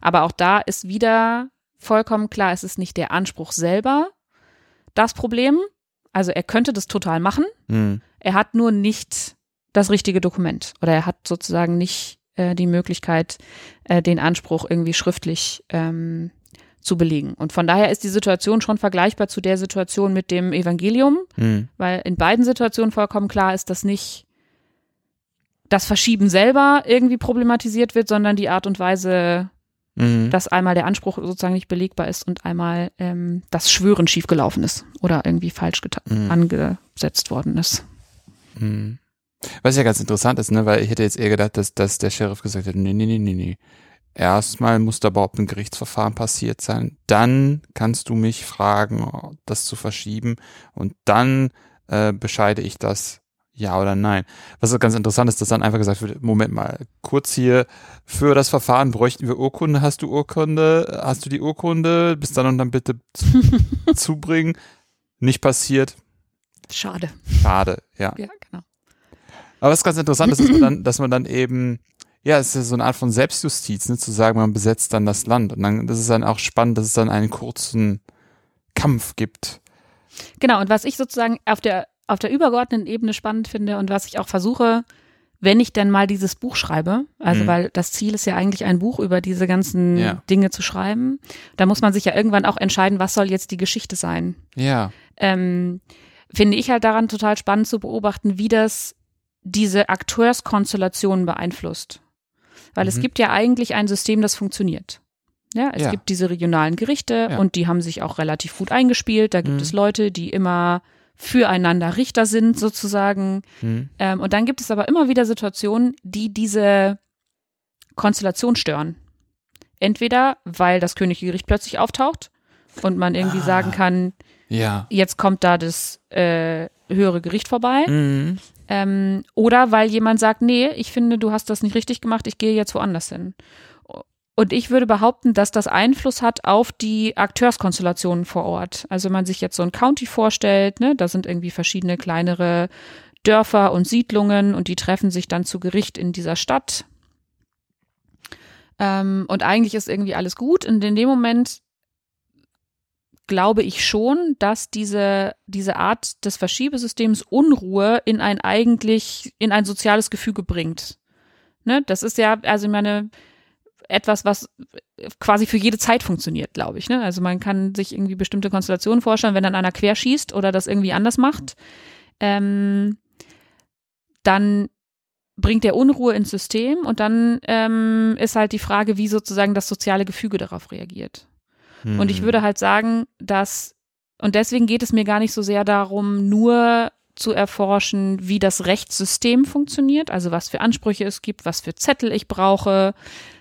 [SPEAKER 2] Aber auch da ist wieder vollkommen klar, es ist nicht der Anspruch selber das Problem. Also er könnte das total machen,
[SPEAKER 1] Mhm.
[SPEAKER 2] er hat nur nicht das richtige Dokument oder er hat sozusagen nicht äh, die Möglichkeit, äh, den Anspruch irgendwie schriftlich ähm, zu belegen. Und von daher ist die Situation schon vergleichbar zu der Situation mit dem Evangelium,
[SPEAKER 1] Mhm.
[SPEAKER 2] weil in beiden Situationen vollkommen klar ist, dass nicht das Verschieben selber irgendwie problematisiert wird, sondern die Art und Weise,
[SPEAKER 1] Mhm.
[SPEAKER 2] dass einmal der Anspruch sozusagen nicht belegbar ist und einmal ähm, das Schwören schiefgelaufen ist oder irgendwie falsch
[SPEAKER 1] Mhm.
[SPEAKER 2] angesetzt worden ist.
[SPEAKER 1] Mhm. Was ja ganz interessant ist, ne, weil ich hätte jetzt eher gedacht, dass, dass der Sheriff gesagt hätte, nee, nee, nee, nee, nee. Erstmal muss da überhaupt ein Gerichtsverfahren passiert sein. Dann kannst du mich fragen, das zu verschieben. Und dann äh, bescheide ich das ja oder nein. Was ganz interessant ist, dass dann einfach gesagt wird, Moment mal, kurz hier, für das Verfahren bräuchten wir Urkunde. Hast du Urkunde? Hast du die Urkunde? Bis dann und dann bitte zu, zubringen. Nicht passiert.
[SPEAKER 2] Schade.
[SPEAKER 1] Schade, ja.
[SPEAKER 2] Ja, genau.
[SPEAKER 1] Aber was ganz interessant ist, dass man dann, dass man dann eben, ja, es ist ja so eine Art von Selbstjustiz, ne, zu sagen, man besetzt dann das Land. Und dann, das ist dann auch spannend, dass es dann einen kurzen Kampf gibt.
[SPEAKER 2] Genau, und was ich sozusagen auf der, auf der übergeordneten Ebene spannend finde und was ich auch versuche, wenn ich denn mal dieses Buch schreibe, also
[SPEAKER 1] Mhm.
[SPEAKER 2] weil das Ziel ist ja eigentlich ein Buch über diese ganzen
[SPEAKER 1] Ja.
[SPEAKER 2] Dinge zu schreiben, da muss man sich ja irgendwann auch entscheiden, was soll jetzt die Geschichte sein.
[SPEAKER 1] Ja.
[SPEAKER 2] Ähm, finde ich halt daran total spannend zu beobachten, wie das diese Akteurskonstellationen beeinflusst. Weil es
[SPEAKER 1] Mhm.
[SPEAKER 2] gibt ja eigentlich ein System, das funktioniert. Ja, es
[SPEAKER 1] Ja.
[SPEAKER 2] gibt diese regionalen Gerichte
[SPEAKER 1] Ja.
[SPEAKER 2] und die haben sich auch relativ gut eingespielt. Da gibt
[SPEAKER 1] Mhm.
[SPEAKER 2] es Leute, die immer füreinander Richter sind, sozusagen.
[SPEAKER 1] Hm.
[SPEAKER 2] Ähm, und dann gibt es aber immer wieder Situationen, die diese Konstellation stören. Entweder, weil das Königliche Gericht plötzlich auftaucht und man irgendwie
[SPEAKER 1] Ah.
[SPEAKER 2] sagen kann,
[SPEAKER 1] Ja.
[SPEAKER 2] jetzt kommt da das äh, höhere Gericht vorbei.
[SPEAKER 1] Mhm.
[SPEAKER 2] Ähm, oder weil jemand sagt, nee, ich finde, du hast das nicht richtig gemacht, ich gehe jetzt woanders hin. Und ich würde behaupten, dass das Einfluss hat auf die Akteurskonstellationen vor Ort. Also wenn man sich jetzt so ein County vorstellt, ne, da sind irgendwie verschiedene kleinere Dörfer und Siedlungen und die treffen sich dann zu Gericht in dieser Stadt. Ähm, und eigentlich ist irgendwie alles gut. Und in dem Moment glaube ich schon, dass diese, diese Art des Verschiebesystems Unruhe in ein eigentlich, in ein soziales Gefüge bringt. Ne? Das ist ja, also ich meine, etwas, was quasi für jede Zeit funktioniert, glaube ich. Ne? Also man kann sich irgendwie bestimmte Konstellationen vorstellen, wenn dann einer querschießt oder das irgendwie anders macht, ähm, dann bringt der Unruhe ins System und dann ähm, ist halt die Frage, wie sozusagen das soziale Gefüge darauf reagiert. Und ich
[SPEAKER 1] Mhm.
[SPEAKER 2] würde halt sagen, dass Und deswegen geht es mir gar nicht so sehr darum, nur zu erforschen, wie das Rechtssystem funktioniert, also was für Ansprüche es gibt, was für Zettel ich brauche,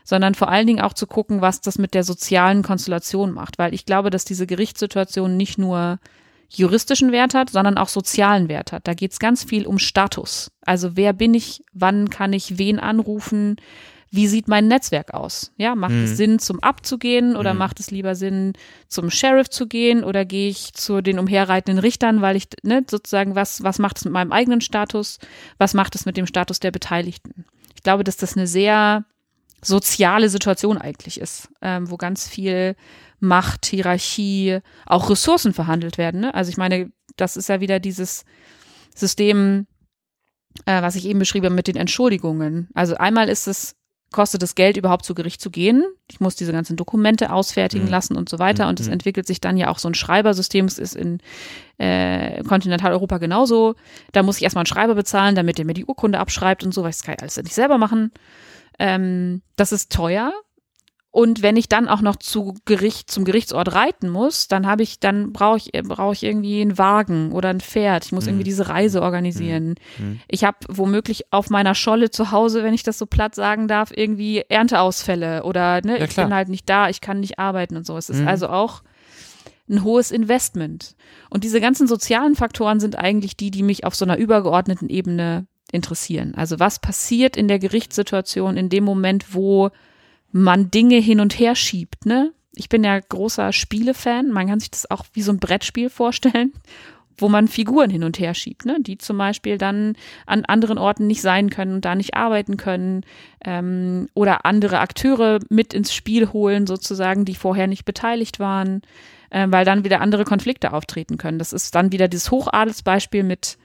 [SPEAKER 2] sondern vor allen Dingen auch zu gucken, was das mit der sozialen Konstellation macht, weil ich glaube, dass diese Gerichtssituation nicht nur juristischen Wert hat, sondern auch sozialen Wert hat. Da geht es ganz viel um Status. Also wer bin ich, wann kann ich wen anrufen, wie sieht mein Netzwerk aus? Ja, macht mhm. es Sinn, zum abzugehen oder mhm. macht es lieber Sinn, zum Sheriff zu gehen oder gehe ich zu den umherreitenden Richtern, weil ich, ne, sozusagen, was, was macht es mit meinem eigenen Status? Was macht es mit dem Status der Beteiligten? Ich glaube, dass das eine sehr soziale Situation eigentlich ist, ähm, wo ganz viel Macht, Hierarchie, auch Ressourcen verhandelt werden. Ne? Also ich meine, das ist ja wieder dieses System, äh, was ich eben beschrieben habe mit den Entschuldigungen. Also einmal ist es kostet es Geld, überhaupt zu Gericht zu gehen. Ich muss diese ganzen Dokumente ausfertigen mhm. lassen und so weiter. Mhm. Und es entwickelt sich dann ja auch so ein Schreibersystem. Es ist in äh, Kontinentaleuropa genauso. Da muss ich erstmal einen Schreiber bezahlen, damit der mir die Urkunde abschreibt und so, weil ich das kann ich alles nicht selber machen. Ähm, das ist teuer. Und wenn ich dann auch noch zu Gericht, zum Gerichtsort reiten muss, dann habe ich, dann brauche ich, brauche ich irgendwie einen Wagen oder ein Pferd. Ich muss mhm. irgendwie diese Reise organisieren. Mhm. mhm. Ich habe womöglich auf meiner Scholle zu Hause, wenn ich das so platt sagen darf, irgendwie Ernteausfälle oder ne, ja, ich bin halt nicht da, ich kann nicht arbeiten und so. Es ist mhm. also auch ein hohes Investment. Und diese ganzen sozialen Faktoren sind eigentlich die, die mich auf so einer übergeordneten Ebene interessieren. Also was passiert in der Gerichtssituation in dem Moment, wo man Dinge hin und her schiebt, ne? Ich bin ja großer Spielefan. Man kann sich das auch wie so ein Brettspiel vorstellen, wo man Figuren hin und her schiebt, ne? Die zum Beispiel dann an anderen Orten nicht sein können und da nicht arbeiten können ähm, oder andere Akteure mit ins Spiel holen, sozusagen, die vorher nicht beteiligt waren, äh, weil dann wieder andere Konflikte auftreten können. Das ist dann wieder dieses Hochadelsbeispiel mit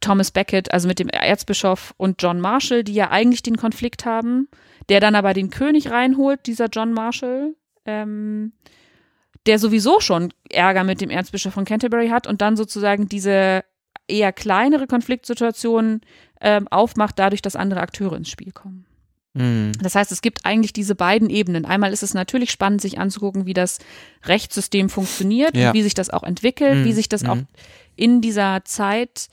[SPEAKER 2] Thomas Becket, also mit dem Erzbischof und John Marshall, die ja eigentlich den Konflikt haben der dann aber den König reinholt, dieser John Marshall, ähm, der sowieso schon Ärger mit dem Erzbischof von Canterbury hat und dann sozusagen diese eher kleinere Konfliktsituation ähm, aufmacht, dadurch, dass andere Akteure ins Spiel kommen. Mhm. Das heißt, es gibt eigentlich diese beiden Ebenen. Einmal ist es natürlich spannend, sich anzugucken, wie das Rechtssystem funktioniert ja. und wie sich das auch entwickelt, mhm. wie sich das mhm. auch in dieser Zeit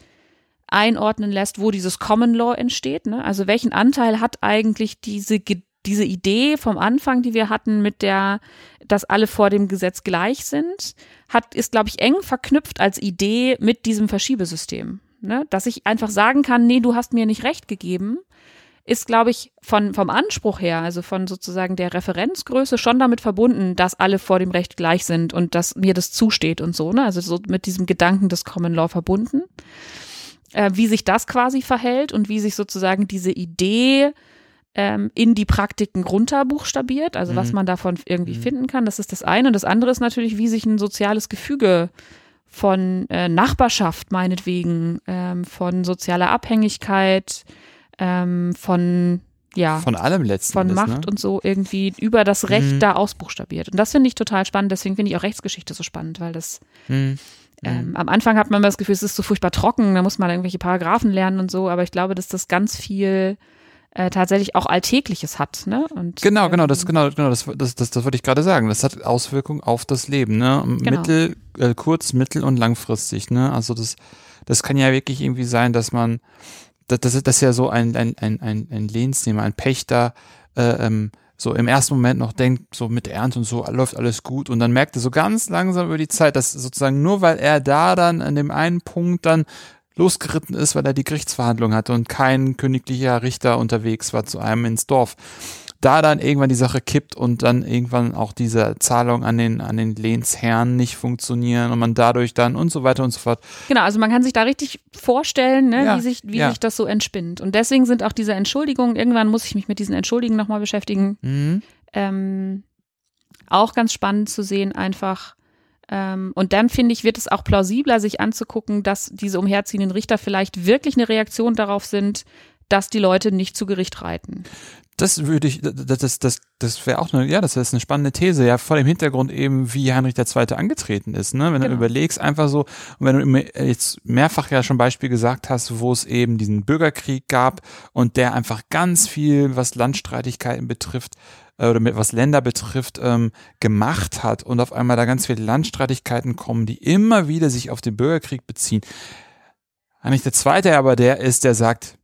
[SPEAKER 2] einordnen lässt, wo dieses Common Law entsteht. Ne? Also welchen Anteil hat eigentlich diese, diese Idee vom Anfang, die wir hatten, mit der, dass alle vor dem Gesetz gleich sind, hat, ist, glaube ich, eng verknüpft als Idee mit diesem Verschiebesystem. Ne? Dass ich einfach sagen kann, nee, du hast mir nicht recht gegeben, ist, glaube ich, von, vom Anspruch her, also von sozusagen der Referenzgröße schon damit verbunden, dass alle vor dem Recht gleich sind und dass mir das zusteht und so, ne? Also so mit diesem Gedanken des Common Law verbunden äh, wie sich das quasi verhält und wie sich sozusagen diese Idee ähm, in die Praktiken runterbuchstabiert, also mhm. was man davon irgendwie mhm. finden kann. Das ist das eine. Und das andere ist natürlich, wie sich ein soziales Gefüge von äh, Nachbarschaft meinetwegen, ähm, von sozialer Abhängigkeit, ähm, von ja,
[SPEAKER 1] von allem letzten
[SPEAKER 2] von Macht ne? und so irgendwie über das Recht mhm. da ausbuchstabiert. Und das finde ich total spannend. Deswegen finde ich auch Rechtsgeschichte so spannend, weil das mhm. Ähm, mhm. am Anfang hat man das Gefühl, es ist so furchtbar trocken, da muss man irgendwelche Paragraphen lernen und so, aber ich glaube, dass das ganz viel äh, tatsächlich auch Alltägliches hat. Ne? Und,
[SPEAKER 1] genau, genau, das, ähm, genau, genau, das, das, das, das wollte ich gerade sagen. Das hat Auswirkungen auf das Leben, ne? Genau. Mittel, äh, kurz, mittel und langfristig, ne? Also das, das kann ja wirklich irgendwie sein, dass man, das, das ist ja so ein, ein, ein, ein, ein Lehnsnehmer, ein Pächter, äh, ähm, so im ersten Moment noch denkt, so mit Ernte und so läuft alles gut. Und dann merkt er so ganz langsam über die Zeit, dass sozusagen nur weil er da dann an dem einen Punkt dann losgeritten ist, weil er die Gerichtsverhandlung hatte und kein königlicher Richter unterwegs war zu einem ins Dorf, da dann irgendwann die Sache kippt und dann irgendwann auch diese Zahlung an den, an den Lehnsherren nicht funktionieren und man dadurch dann und so weiter und so fort.
[SPEAKER 2] Genau, also man kann sich da richtig vorstellen, ne, ja, wie, sich, wie ja. sich das so entspinnt. Und deswegen sind auch diese Entschuldigungen, irgendwann muss ich mich mit diesen Entschuldigungen nochmal beschäftigen. Mhm. Ähm, auch ganz spannend zu sehen, einfach. Ähm, und dann finde ich, wird es auch plausibler, sich anzugucken, dass diese umherziehenden Richter vielleicht wirklich eine Reaktion darauf sind, dass die Leute nicht zu Gericht reiten.
[SPEAKER 1] Das würde ich, das, das, das, das wäre auch eine, ja, das ist eine spannende These, ja, vor dem Hintergrund eben, wie Heinrich II. angetreten ist, ne? Wenn genau. du überlegst, einfach so, und wenn du jetzt mehrfach ja schon Beispiel gesagt hast, wo es eben diesen Bürgerkrieg gab und der einfach ganz viel, was Landstreitigkeiten betrifft, äh, oder mit was Länder betrifft, ähm, gemacht hat und auf einmal da ganz viele Landstreitigkeiten kommen, die immer wieder sich auf den Bürgerkrieg beziehen. Eigentlich der zweite aber der ist, der sagt,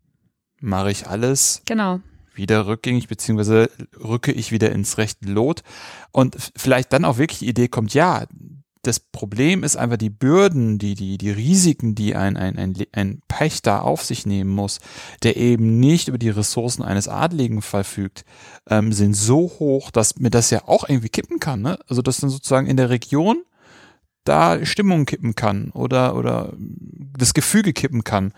[SPEAKER 1] mache ich alles.
[SPEAKER 2] Genau
[SPEAKER 1] wieder rückgängig, beziehungsweise rücke ich wieder ins rechte Lot. Und vielleicht dann auch wirklich die Idee kommt, ja, das Problem ist einfach die Bürden, die, die, die Risiken, die ein, ein, ein, ein Pächter auf sich nehmen muss, der eben nicht über die Ressourcen eines Adligen verfügt, ähm, sind so hoch, dass mir das ja auch irgendwie kippen kann. Ne? Also dass dann sozusagen in der Region da Stimmung kippen kann oder, oder das Gefüge kippen kann.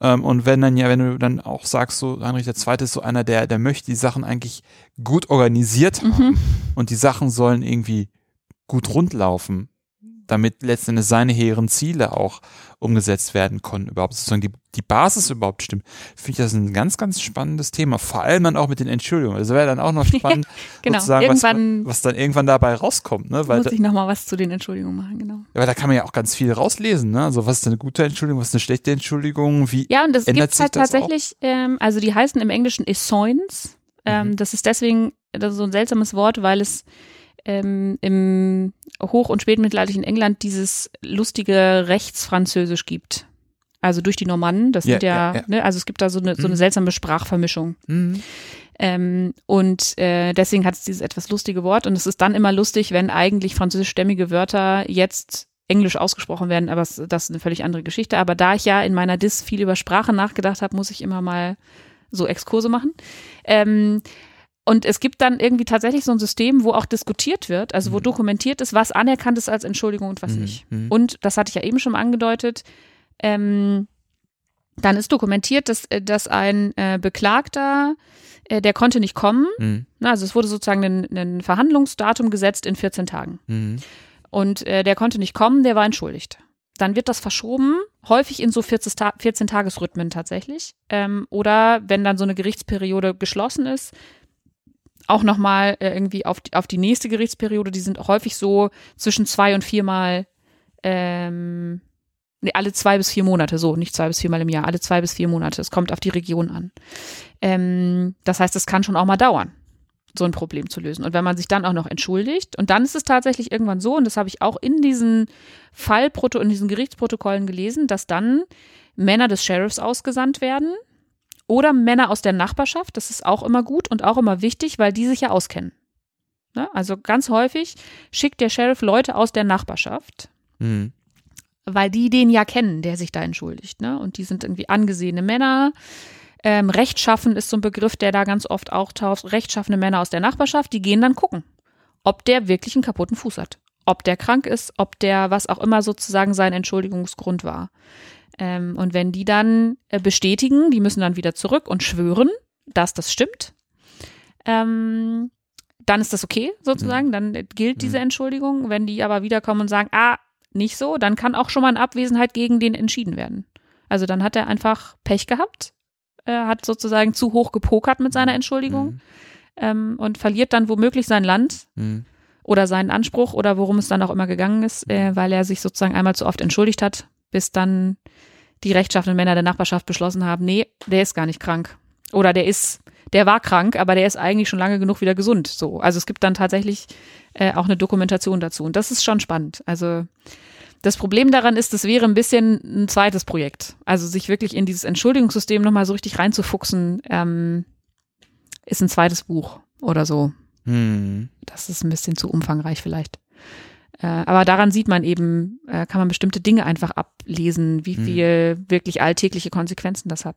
[SPEAKER 1] Ähm, und wenn dann ja, wenn du dann auch sagst, so Heinrich der Zweite ist so einer, der, der möchte die Sachen eigentlich gut organisiert haben mhm. und die Sachen sollen irgendwie gut rundlaufen, damit letztendlich seine hehren Ziele auch umgesetzt werden können, überhaupt sozusagen die, die Basis überhaupt stimmt, finde ich das ein ganz, ganz spannendes Thema. Vor allem dann auch mit den Entschuldigungen. Das wäre dann auch noch spannend, genau. sozusagen, was, was, dann irgendwann dabei rauskommt. Ne?
[SPEAKER 2] Weil muss ich nochmal was zu den Entschuldigungen machen, genau.
[SPEAKER 1] Ja, weil da kann man ja auch ganz viel rauslesen. Ne? Also was ist eine gute Entschuldigung, was ist eine schlechte Entschuldigung, wie
[SPEAKER 2] Ja, und das gibt halt tatsächlich, ähm, also die heißen im Englischen Essoins. Ähm, mhm. Das ist deswegen das ist so ein seltsames Wort, weil es ähm, im hoch- und spätmittelalterlichen England dieses lustige Rechtsfranzösisch gibt. Also durch die Normannen, das sind ja, ja, ja. Ne, also es gibt da so eine, so eine mhm. seltsame Sprachvermischung. Mhm. Ähm, und äh, deswegen hat es dieses etwas lustige Wort und es ist dann immer lustig, wenn eigentlich französischstämmige Wörter jetzt Englisch ausgesprochen werden, aber das ist eine völlig andere Geschichte. Aber da ich ja in meiner Dis viel über Sprache nachgedacht habe, muss ich immer mal so Exkurse machen. Ähm, und es gibt dann irgendwie tatsächlich so ein System, wo auch diskutiert wird, also wo mhm. dokumentiert ist, was anerkannt ist als Entschuldigung und was mhm. nicht. Mhm. Und das hatte ich ja eben schon mal angedeutet. Ähm, dann ist dokumentiert, dass, äh, dass ein äh, Beklagter, äh, der konnte nicht kommen. Mhm. Na, also es wurde sozusagen ein, ein, Verhandlungsdatum gesetzt in 14 Tagen. Mhm. Und äh, der konnte nicht kommen, der war entschuldigt. Dann wird das verschoben, häufig in so 14, Tagesrhythmen tatsächlich. Ähm, oder wenn dann so eine Gerichtsperiode geschlossen ist, auch nochmal äh, irgendwie auf die, auf die nächste Gerichtsperiode, die sind häufig so zwischen zwei und viermal, ähm, nee, alle zwei bis vier Monate, so, nicht zwei bis viermal im Jahr, alle zwei bis vier Monate. Es kommt auf die Region an. Ähm, das heißt, es kann schon auch mal dauern, so ein Problem zu lösen. Und wenn man sich dann auch noch entschuldigt, und dann ist es tatsächlich irgendwann so, und das habe ich auch in diesen Fallproto, in diesen Gerichtsprotokollen gelesen, dass dann Männer des Sheriffs ausgesandt werden, oder Männer aus der Nachbarschaft, das ist auch immer gut und auch immer wichtig, weil die sich ja auskennen. Ne? Also ganz häufig schickt der Sheriff Leute aus der Nachbarschaft, mhm. weil die den ja kennen, der sich da entschuldigt. Ne? Und die sind irgendwie angesehene Männer. Ähm, rechtschaffen ist so ein Begriff, der da ganz oft auch taucht. Rechtschaffene Männer aus der Nachbarschaft, die gehen dann gucken, ob der wirklich einen kaputten Fuß hat. Ob der krank ist, ob der, was auch immer sozusagen sein Entschuldigungsgrund war. Ähm, und wenn die dann äh, bestätigen, die müssen dann wieder zurück und schwören, dass das stimmt, ähm, dann ist das okay sozusagen, mhm. dann gilt diese mhm. Entschuldigung. Wenn die aber wiederkommen und sagen, ah, nicht so, dann kann auch schon mal eine Abwesenheit gegen den entschieden werden. Also dann hat er einfach Pech gehabt, er hat sozusagen zu hoch gepokert mit seiner mhm. Entschuldigung mhm. ähm, und verliert dann womöglich sein Land mhm. oder seinen Anspruch oder worum es dann auch immer gegangen ist, äh, weil er sich sozusagen einmal zu oft entschuldigt hat, bis dann die rechtschaffenden Männer der Nachbarschaft beschlossen haben, nee, der ist gar nicht krank. Oder der ist, der war krank, aber der ist eigentlich schon lange genug wieder gesund. So. Also es gibt dann tatsächlich äh, auch eine Dokumentation dazu. Und das ist schon spannend. Also das Problem daran ist, es wäre ein bisschen ein zweites Projekt. Also sich wirklich in dieses Entschuldigungssystem nochmal so richtig reinzufuchsen, ähm, ist ein zweites Buch oder so. Hm. Das ist ein bisschen zu umfangreich vielleicht. Äh, aber daran sieht man eben, äh, kann man bestimmte Dinge einfach ablesen, wie mhm. viel wirklich alltägliche Konsequenzen das hat.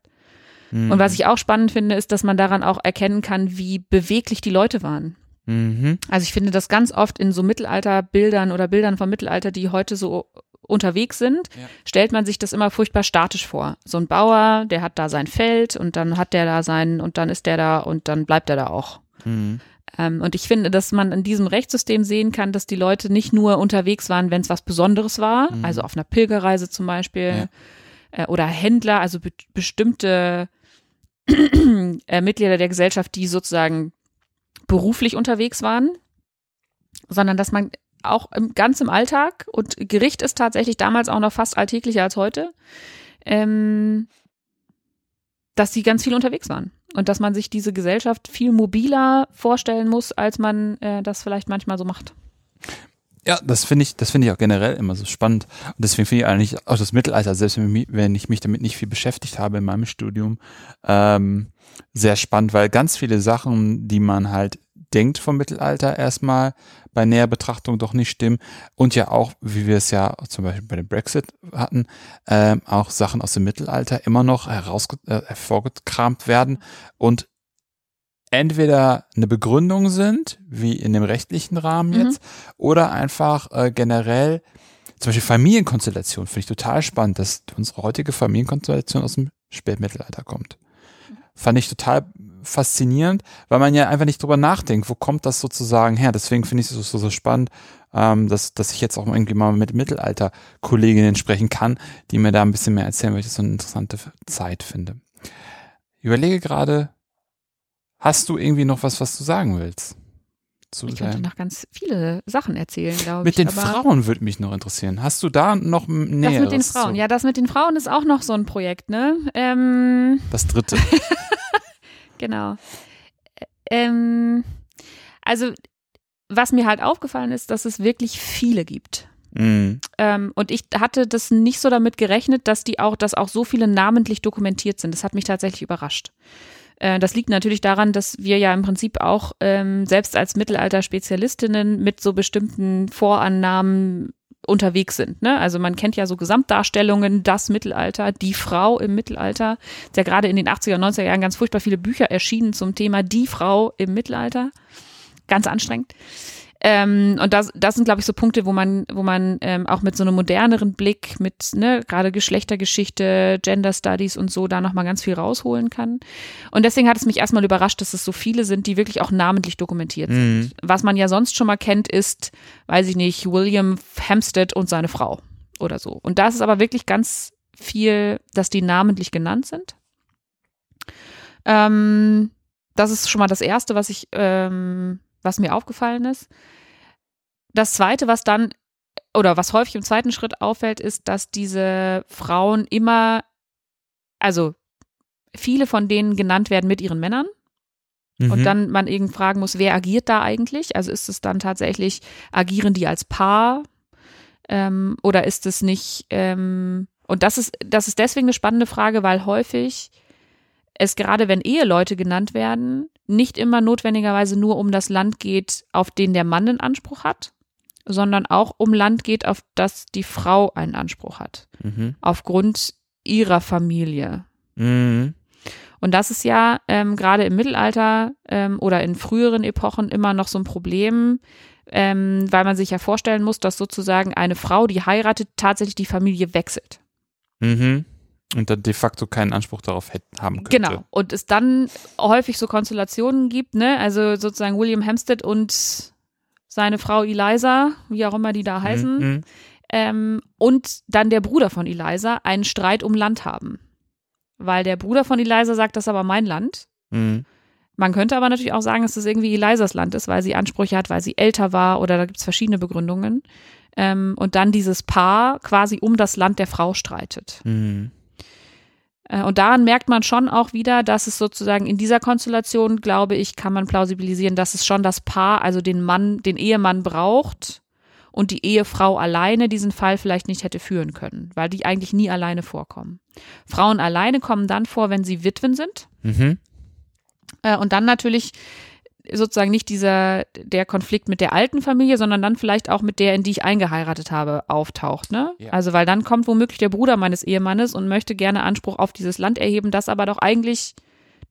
[SPEAKER 2] Mhm. Und was ich auch spannend finde, ist, dass man daran auch erkennen kann, wie beweglich die Leute waren. Mhm. Also ich finde das ganz oft in so Mittelalterbildern oder Bildern vom Mittelalter, die heute so unterwegs sind, ja. stellt man sich das immer furchtbar statisch vor. So ein Bauer, der hat da sein Feld und dann hat der da sein und dann ist der da und dann bleibt er da auch. Mhm. Ähm, und ich finde, dass man in diesem Rechtssystem sehen kann, dass die Leute nicht nur unterwegs waren, wenn es was Besonderes war, mhm. also auf einer Pilgerreise zum Beispiel, ja. äh, oder Händler, also be bestimmte äh, Mitglieder der Gesellschaft, die sozusagen beruflich unterwegs waren, sondern dass man auch im, ganz im Alltag, und Gericht ist tatsächlich damals auch noch fast alltäglicher als heute, ähm, dass sie ganz viel unterwegs waren. Und dass man sich diese Gesellschaft viel mobiler vorstellen muss, als man äh, das vielleicht manchmal so macht.
[SPEAKER 1] Ja, das finde ich, das finde ich auch generell immer so spannend. Und deswegen finde ich eigentlich auch das Mittelalter, selbst wenn ich mich damit nicht viel beschäftigt habe in meinem Studium, ähm, sehr spannend, weil ganz viele Sachen, die man halt denkt vom Mittelalter erstmal bei näher Betrachtung doch nicht stimmen und ja auch, wie wir es ja zum Beispiel bei dem Brexit hatten, ähm, auch Sachen aus dem Mittelalter immer noch heraus äh, hervorgekramt werden und entweder eine Begründung sind, wie in dem rechtlichen Rahmen mhm. jetzt, oder einfach äh, generell, zum Beispiel Familienkonstellation, finde ich total spannend, dass unsere heutige Familienkonstellation aus dem Spätmittelalter kommt. Fand ich total faszinierend, weil man ja einfach nicht drüber nachdenkt, wo kommt das sozusagen her. Deswegen finde ich es so, so spannend, ähm, dass, dass ich jetzt auch irgendwie mal mit Mittelalter-Kolleginnen sprechen kann, die mir da ein bisschen mehr erzählen, weil ich das so eine interessante Zeit finde. Ich überlege gerade, Hast du irgendwie noch was, was du sagen willst?
[SPEAKER 2] Zu ich könnte noch ganz viele Sachen erzählen, glaube
[SPEAKER 1] ich. Mit den Frauen würde mich noch interessieren. Hast du da noch näher?
[SPEAKER 2] Das mit den Frauen, zu? ja, das mit den Frauen ist auch noch so ein Projekt, ne? Ähm,
[SPEAKER 1] das dritte.
[SPEAKER 2] genau. Ähm, also, was mir halt aufgefallen ist, dass es wirklich viele gibt. Mhm. Ähm, und ich hatte das nicht so damit gerechnet, dass die auch, dass auch so viele namentlich dokumentiert sind. Das hat mich tatsächlich überrascht. Äh, das liegt natürlich daran, dass wir ja im Prinzip auch ähm, selbst als Mittelalter-Spezialistinnen mit so bestimmten Vorannahmen unterwegs sind. Ne? Also man kennt ja so Gesamtdarstellungen, das Mittelalter, die Frau im Mittelalter. Ist ja gerade in den 80er, 90er Jahren ganz furchtbar viele Bücher erschienen zum Thema die Frau im Mittelalter. Ganz anstrengend. Ähm, und das, das sind, glaube ich, so Punkte, wo man, wo man ähm, auch mit so einem moderneren Blick, mit ne, gerade Geschlechtergeschichte, Gender Studies und so, da nochmal ganz viel rausholen kann. Und deswegen hat es mich erstmal überrascht, dass es so viele sind, die wirklich auch namentlich dokumentiert sind. Mhm. Was man ja sonst schon mal kennt, ist, weiß ich nicht, William Hampstead und seine Frau oder so. Und da ist es aber wirklich ganz viel, dass die namentlich genannt sind. Ähm, das ist schon mal das Erste, was ich ähm, was mir aufgefallen ist. Das zweite, was dann oder was häufig im zweiten Schritt auffällt, ist, dass diese Frauen immer, also viele von denen genannt werden mit ihren Männern. Mhm. Und dann man irgendwie fragen muss, wer agiert da eigentlich? Also ist es dann tatsächlich, agieren die als Paar? Ähm, oder ist es nicht, ähm, und das ist, das ist deswegen eine spannende Frage, weil häufig es gerade, wenn Eheleute genannt werden, nicht immer notwendigerweise nur um das Land geht, auf den der Mann einen Anspruch hat, sondern auch um Land geht, auf das die Frau einen Anspruch hat. Mhm. Aufgrund ihrer Familie. Mhm. Und das ist ja ähm, gerade im Mittelalter ähm, oder in früheren Epochen immer noch so ein Problem, ähm, weil man sich ja vorstellen muss, dass sozusagen eine Frau, die heiratet, tatsächlich die Familie wechselt.
[SPEAKER 1] Mhm. Und dann de facto keinen Anspruch darauf hätten, haben könnte.
[SPEAKER 2] Genau. Und es dann häufig so Konstellationen gibt, ne? Also sozusagen William Hampstead und seine Frau Eliza, wie auch immer die da heißen, mhm. ähm, und dann der Bruder von Eliza einen Streit um Land haben. Weil der Bruder von Eliza sagt, das ist aber mein Land. Mhm. Man könnte aber natürlich auch sagen, dass das irgendwie Elisas Land ist, weil sie Ansprüche hat, weil sie älter war oder da gibt es verschiedene Begründungen. Ähm, und dann dieses Paar quasi um das Land der Frau streitet. Mhm. Äh, und daran merkt man schon auch wieder, dass es sozusagen in dieser Konstellation, glaube ich, kann man plausibilisieren, dass es schon das Paar, also den Mann, den Ehemann braucht und die Ehefrau alleine diesen Fall vielleicht nicht hätte führen können, weil die eigentlich nie alleine vorkommen. Frauen alleine kommen dann vor, wenn sie Witwen sind. Mhm. Äh, und dann natürlich sozusagen nicht dieser, der Konflikt mit der alten Familie, sondern dann vielleicht auch mit der, in die ich eingeheiratet habe, auftaucht. Ne? Ja. Also, weil dann kommt womöglich der Bruder meines Ehemannes und möchte gerne Anspruch auf dieses Land erheben, das aber doch eigentlich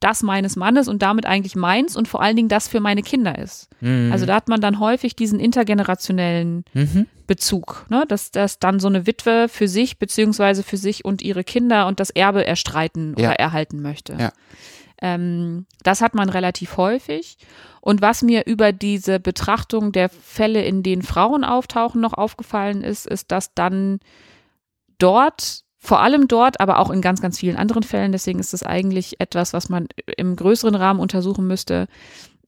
[SPEAKER 2] das meines Mannes und damit eigentlich meins und vor allen Dingen das für meine Kinder ist. Mhm. Also da hat man dann häufig diesen intergenerationellen mhm. Bezug, ne? dass, dass dann so eine Witwe für sich beziehungsweise für sich und ihre Kinder und das Erbe erstreiten ja. oder erhalten möchte. Ja. Ähm, das hat man relativ häufig. Und was mir über diese Betrachtung der Fälle, in denen Frauen auftauchen, noch aufgefallen ist, ist, dass dann dort, vor allem dort, aber auch in ganz, ganz vielen anderen Fällen, deswegen ist es eigentlich etwas, was man im größeren Rahmen untersuchen müsste,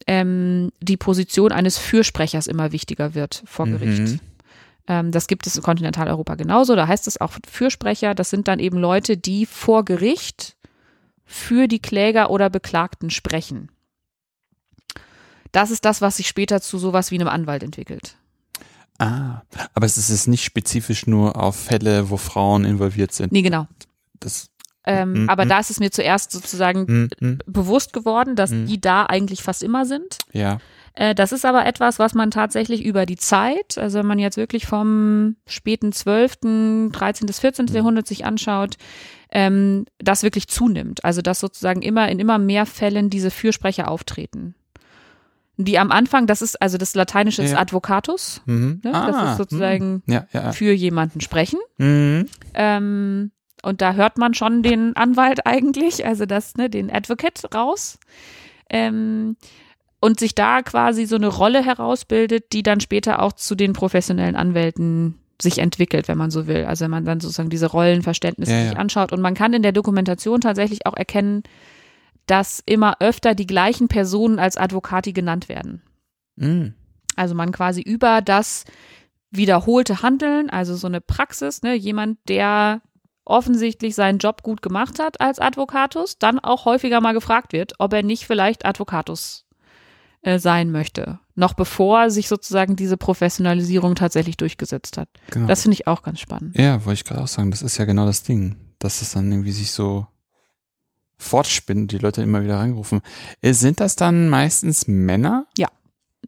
[SPEAKER 2] ähm, die Position eines Fürsprechers immer wichtiger wird vor Gericht. Mhm. Ähm, das gibt es in Kontinentaleuropa genauso. Da heißt es auch Fürsprecher. Das sind dann eben Leute, die vor Gericht für die Kläger oder Beklagten sprechen. Das ist das, was sich später zu sowas wie einem Anwalt entwickelt.
[SPEAKER 3] Ah, aber es ist nicht spezifisch nur auf Fälle, wo Frauen involviert sind.
[SPEAKER 2] Nee, genau.
[SPEAKER 3] Das,
[SPEAKER 2] Ähm,
[SPEAKER 3] Mhm,
[SPEAKER 2] aber
[SPEAKER 3] mhm.
[SPEAKER 2] da ist es mir zuerst sozusagen
[SPEAKER 3] hm,
[SPEAKER 2] bewusst geworden, dass
[SPEAKER 3] Mhm.
[SPEAKER 2] die da eigentlich fast immer sind.
[SPEAKER 3] ja.
[SPEAKER 2] Äh, das ist aber etwas, was man tatsächlich über die Zeit, also wenn man jetzt wirklich vom späten 12., 13. bis 14.
[SPEAKER 3] Mhm.
[SPEAKER 2] Jahrhundert sich anschaut, ähm, das wirklich zunimmt. Also dass sozusagen immer in immer mehr Fällen diese Fürsprecher auftreten. Die am Anfang, das ist, also das Lateinische ist
[SPEAKER 3] Ja.
[SPEAKER 2] Advocatus,
[SPEAKER 3] Mhm.
[SPEAKER 2] Ne, das ist sozusagen-
[SPEAKER 3] hm. Ja, ja.
[SPEAKER 2] für jemanden sprechen.
[SPEAKER 3] Mhm.
[SPEAKER 2] Ähm, und da hört man schon den Anwalt eigentlich, also das, ne, den Advocate raus. Ähm, und sich da quasi so eine Rolle herausbildet, die dann später auch zu den professionellen Anwälten sich entwickelt, wenn man so will. Also wenn man dann sozusagen diese Rollenverständnisse
[SPEAKER 3] Ja,
[SPEAKER 2] sich
[SPEAKER 3] ja.
[SPEAKER 2] anschaut. Und man kann in der Dokumentation tatsächlich auch erkennen, dass immer öfter die gleichen Personen als Advokati genannt werden.
[SPEAKER 3] Mhm.
[SPEAKER 2] Also man quasi über das wiederholte Handeln, also so eine Praxis, ne, jemand, der offensichtlich seinen Job gut gemacht hat als Advocatus, dann auch häufiger mal gefragt wird, ob er nicht vielleicht Advocatus äh, sein möchte, noch bevor sich sozusagen diese Professionalisierung tatsächlich durchgesetzt hat.
[SPEAKER 3] Genau.
[SPEAKER 2] Das finde ich auch ganz spannend.
[SPEAKER 3] Ja, wollte ich gerade auch sagen, das ist ja genau das Ding, dass es dann irgendwie sich so fortspinnt, die Leute immer wieder reingerufen. Äh, Sind das dann meistens Männer?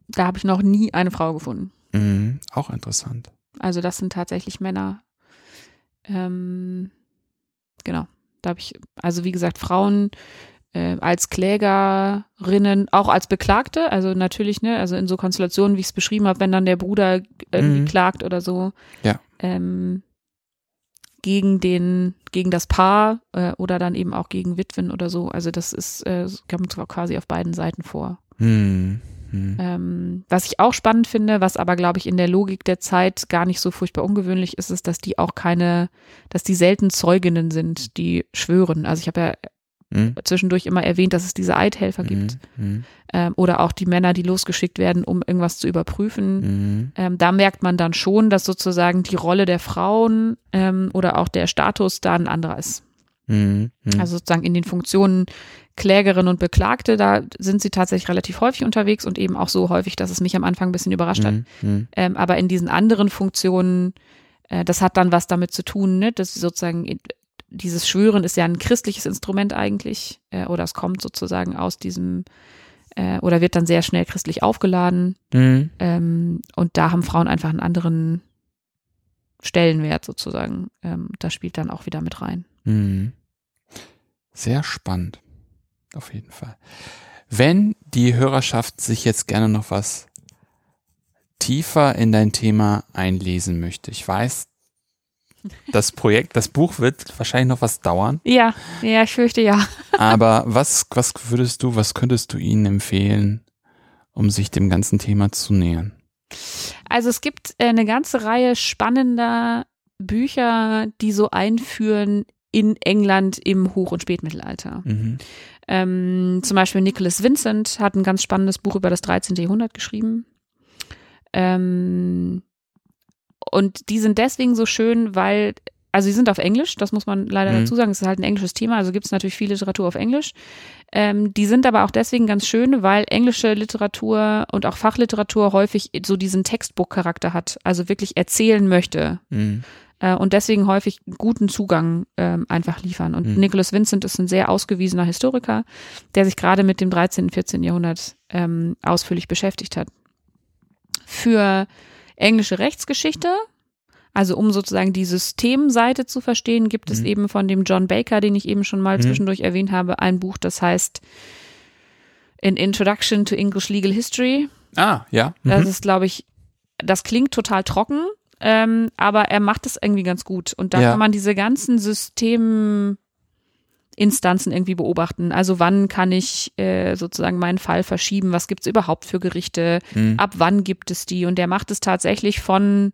[SPEAKER 2] Da habe ich noch nie eine Frau gefunden.
[SPEAKER 3] Mhm. Auch interessant.
[SPEAKER 2] Also das sind tatsächlich Männer. Ähm, genau. Da habe ich, also wie gesagt, Frauen äh, als Klägerinnen, auch als Beklagte, also natürlich, ne, also in so Konstellationen, wie ich es beschrieben habe, wenn dann der Bruder irgendwie
[SPEAKER 3] Mhm.
[SPEAKER 2] klagt oder so.
[SPEAKER 3] Ja.
[SPEAKER 2] Ähm, gegen den, gegen das Paar äh, oder dann eben auch gegen Witwen oder so. Also das ist, äh, kommt zwar quasi auf beiden Seiten vor.
[SPEAKER 3] Hm. Hm.
[SPEAKER 2] Ähm, was ich auch spannend finde, was aber, glaube ich, in der Logik der Zeit gar nicht so furchtbar ungewöhnlich ist, ist, dass die auch keine, dass die selten Zeuginnen sind, die schwören. Also ich habe ja
[SPEAKER 3] Hm.
[SPEAKER 2] zwischendurch immer erwähnt, dass es diese Eidhelfer gibt.
[SPEAKER 3] Hm.
[SPEAKER 2] Ähm, oder auch die Männer, die losgeschickt werden, um irgendwas zu überprüfen.
[SPEAKER 3] Hm.
[SPEAKER 2] Ähm, da merkt man dann schon, dass sozusagen die Rolle der Frauen ähm, oder auch der Status da ein anderer ist.
[SPEAKER 3] Hm. Hm.
[SPEAKER 2] Also sozusagen in den Funktionen Klägerin und Beklagte, da sind sie tatsächlich relativ häufig unterwegs und eben auch so häufig, dass es mich am Anfang ein bisschen überrascht hat.
[SPEAKER 3] Hm. Hm.
[SPEAKER 2] Ähm, aber in diesen anderen Funktionen, äh, das hat dann was damit zu tun, ne? dass sozusagen in- dieses Schwören ist ja ein christliches Instrument eigentlich, äh, oder es kommt sozusagen aus diesem, äh, oder wird dann sehr schnell christlich aufgeladen.
[SPEAKER 3] Hm.
[SPEAKER 2] Ähm, und da haben Frauen einfach einen anderen Stellenwert sozusagen. Ähm, das spielt dann auch wieder mit rein.
[SPEAKER 3] Hm. Sehr spannend. Auf jeden Fall. Wenn die Hörerschaft sich jetzt gerne noch was tiefer in dein Thema einlesen möchte, ich weiß, das Projekt, das Buch wird wahrscheinlich noch was dauern,
[SPEAKER 2] Ja, ja, ich fürchte ja.
[SPEAKER 3] aber was, was würdest du, was könntest du ihnen empfehlen, um sich dem ganzen Thema zu nähern?
[SPEAKER 2] Also es gibt äh, eine ganze Reihe spannender Bücher, die so einführen in England im Hoch- und Spätmittelalter.
[SPEAKER 3] Mhm.
[SPEAKER 2] Ähm, zum Beispiel Nicholas Vincent hat ein ganz spannendes Buch über das 13. Jahrhundert geschrieben. Ähm, und die sind deswegen so schön, weil, also sie sind auf Englisch, das muss man leider
[SPEAKER 3] Mhm.
[SPEAKER 2] dazu sagen, es ist halt ein englisches Thema, also gibt es natürlich viel Literatur auf Englisch. Ähm, die sind aber auch deswegen ganz schön, weil englische Literatur und auch Fachliteratur häufig so diesen Textbook-Charakter hat, also wirklich erzählen möchte
[SPEAKER 3] Mhm.
[SPEAKER 2] äh, und deswegen häufig guten Zugang ähm, einfach liefern. Und
[SPEAKER 3] Mhm.
[SPEAKER 2] Nicholas Vincent ist ein sehr ausgewiesener Historiker, der sich gerade mit dem 13. und 14. Jahrhundert ähm, ausführlich beschäftigt hat. Für englische Rechtsgeschichte, also um sozusagen die Systemseite zu verstehen, gibt es
[SPEAKER 3] Mhm.
[SPEAKER 2] eben von dem John Baker, den ich eben schon mal
[SPEAKER 3] Mhm.
[SPEAKER 2] zwischendurch erwähnt habe, ein Buch, das heißt An Introduction to English Legal History.
[SPEAKER 3] Ah, ja.
[SPEAKER 2] Das
[SPEAKER 3] Mhm.
[SPEAKER 2] ist, glaube ich, das klingt total trocken, ähm, aber er macht es irgendwie ganz gut. Und da
[SPEAKER 3] Ja.
[SPEAKER 2] kann man diese ganzen Systeminstanzen irgendwie beobachten. Also wann kann ich äh, sozusagen meinen Fall verschieben? Was gibt es überhaupt für Gerichte?
[SPEAKER 3] Mhm.
[SPEAKER 2] Ab wann gibt es die? Und der macht es tatsächlich von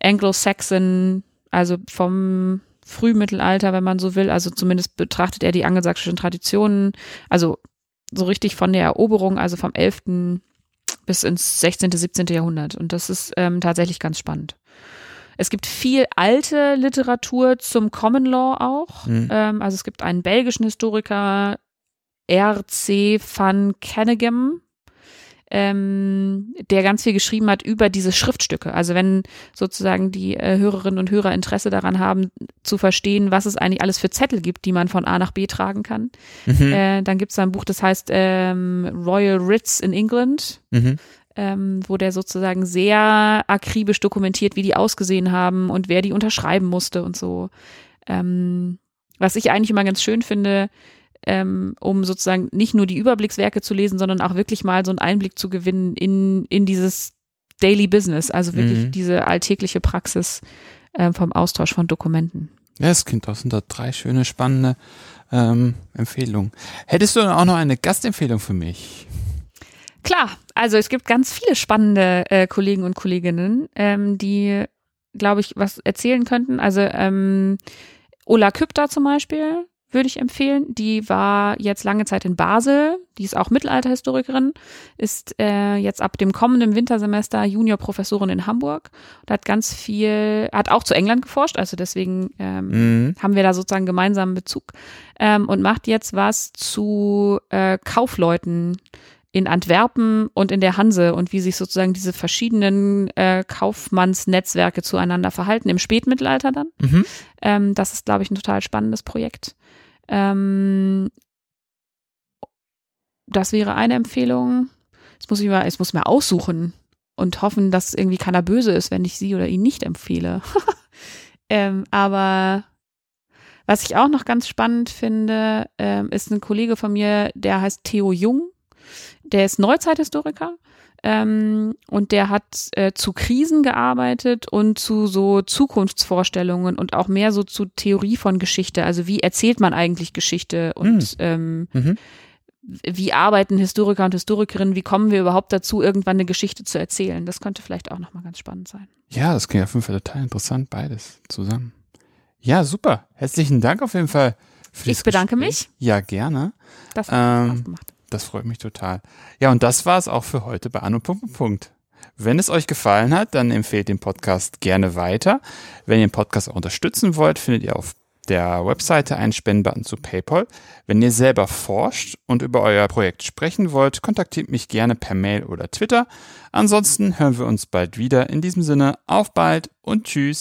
[SPEAKER 2] Anglo-Saxon, also vom Frühmittelalter, wenn man so will. Also zumindest betrachtet er die angelsächsischen Traditionen. Also so richtig von der Eroberung, also vom 11. bis ins 16., 17. Jahrhundert. Und das ist ähm, tatsächlich ganz spannend. Es gibt viel alte Literatur zum Common Law auch.
[SPEAKER 1] Mhm.
[SPEAKER 2] Ähm, also es gibt einen belgischen Historiker, R.C. van Kennegem, ähm, der ganz viel geschrieben hat über diese Schriftstücke. Also wenn sozusagen die äh, Hörerinnen und Hörer Interesse daran haben, zu verstehen, was es eigentlich alles für Zettel gibt, die man von A nach B tragen kann,
[SPEAKER 1] Mhm.
[SPEAKER 2] äh, dann gibt es ein Buch, das heißt ähm, Royal Writs in England
[SPEAKER 1] Mhm.
[SPEAKER 2] Ähm, wo der sozusagen sehr akribisch dokumentiert, wie die ausgesehen haben und wer die unterschreiben musste und so. Ähm, was ich eigentlich immer ganz schön finde, ähm, um sozusagen nicht nur die Überblickswerke zu lesen, sondern auch wirklich mal so einen Einblick zu gewinnen in, in dieses Daily Business, also wirklich
[SPEAKER 1] Mhm.
[SPEAKER 2] diese alltägliche Praxis ähm, vom Austausch von Dokumenten.
[SPEAKER 1] Ja, das klingt das sind da drei schöne, spannende ähm, Empfehlungen. Hättest du dann auch noch eine Gastempfehlung für mich?
[SPEAKER 2] Klar, also es gibt ganz viele spannende äh, Kollegen und Kolleginnen, ähm, die, glaube ich, was erzählen könnten. Also ähm, Ola Küpter zum Beispiel würde ich empfehlen. Die war jetzt lange Zeit in Basel. Die ist auch Mittelalterhistorikerin, ist äh, jetzt ab dem kommenden Wintersemester Juniorprofessorin in Hamburg und hat ganz viel, hat auch zu England geforscht, also deswegen ähm,
[SPEAKER 1] Mhm.
[SPEAKER 2] haben wir da sozusagen gemeinsamen Bezug ähm, und macht jetzt was zu äh, Kaufleuten in Antwerpen und in der Hanse und wie sich sozusagen diese verschiedenen äh, Kaufmannsnetzwerke zueinander verhalten im Spätmittelalter dann.
[SPEAKER 1] Mhm.
[SPEAKER 2] Ähm, das ist, glaube ich, ein total spannendes Projekt. Ähm, das wäre eine Empfehlung. Jetzt muss ich mal, jetzt muss ich mal aussuchen und hoffen, dass irgendwie keiner böse ist, wenn ich sie oder ihn nicht empfehle. ähm, aber was ich auch noch ganz spannend finde, ähm, ist ein Kollege von mir, der heißt Theo Jung. Der ist Neuzeithistoriker ähm, und der hat äh, zu Krisen gearbeitet und zu so Zukunftsvorstellungen und auch mehr so zu Theorie von Geschichte. Also wie erzählt man eigentlich Geschichte und ähm,
[SPEAKER 1] Mhm.
[SPEAKER 2] wie arbeiten Historiker und Historikerinnen, wie kommen wir überhaupt dazu, irgendwann eine Geschichte zu erzählen. Das könnte vielleicht auch nochmal ganz spannend sein.
[SPEAKER 1] Ja, das klingt auf jeden Fall total interessant, beides zusammen. Ja, super. Herzlichen Dank auf jeden Fall. Für
[SPEAKER 2] Ich bedanke
[SPEAKER 1] Gespräch. Ja, gerne.
[SPEAKER 2] Das hat
[SPEAKER 1] Ähm,
[SPEAKER 2] Spaß gemacht.
[SPEAKER 1] Das freut mich total. Ja, und das war es auch für heute bei Anno. Wenn es euch gefallen hat, dann empfehlt den Podcast gerne weiter. Wenn ihr den Podcast auch unterstützen wollt, findet ihr auf der Webseite einen Spendenbutton zu PayPal. Wenn ihr selber forscht und über euer Projekt sprechen wollt, kontaktiert mich gerne per Mail oder Twitter. Ansonsten hören wir uns bald wieder. In diesem Sinne, auf bald und tschüss.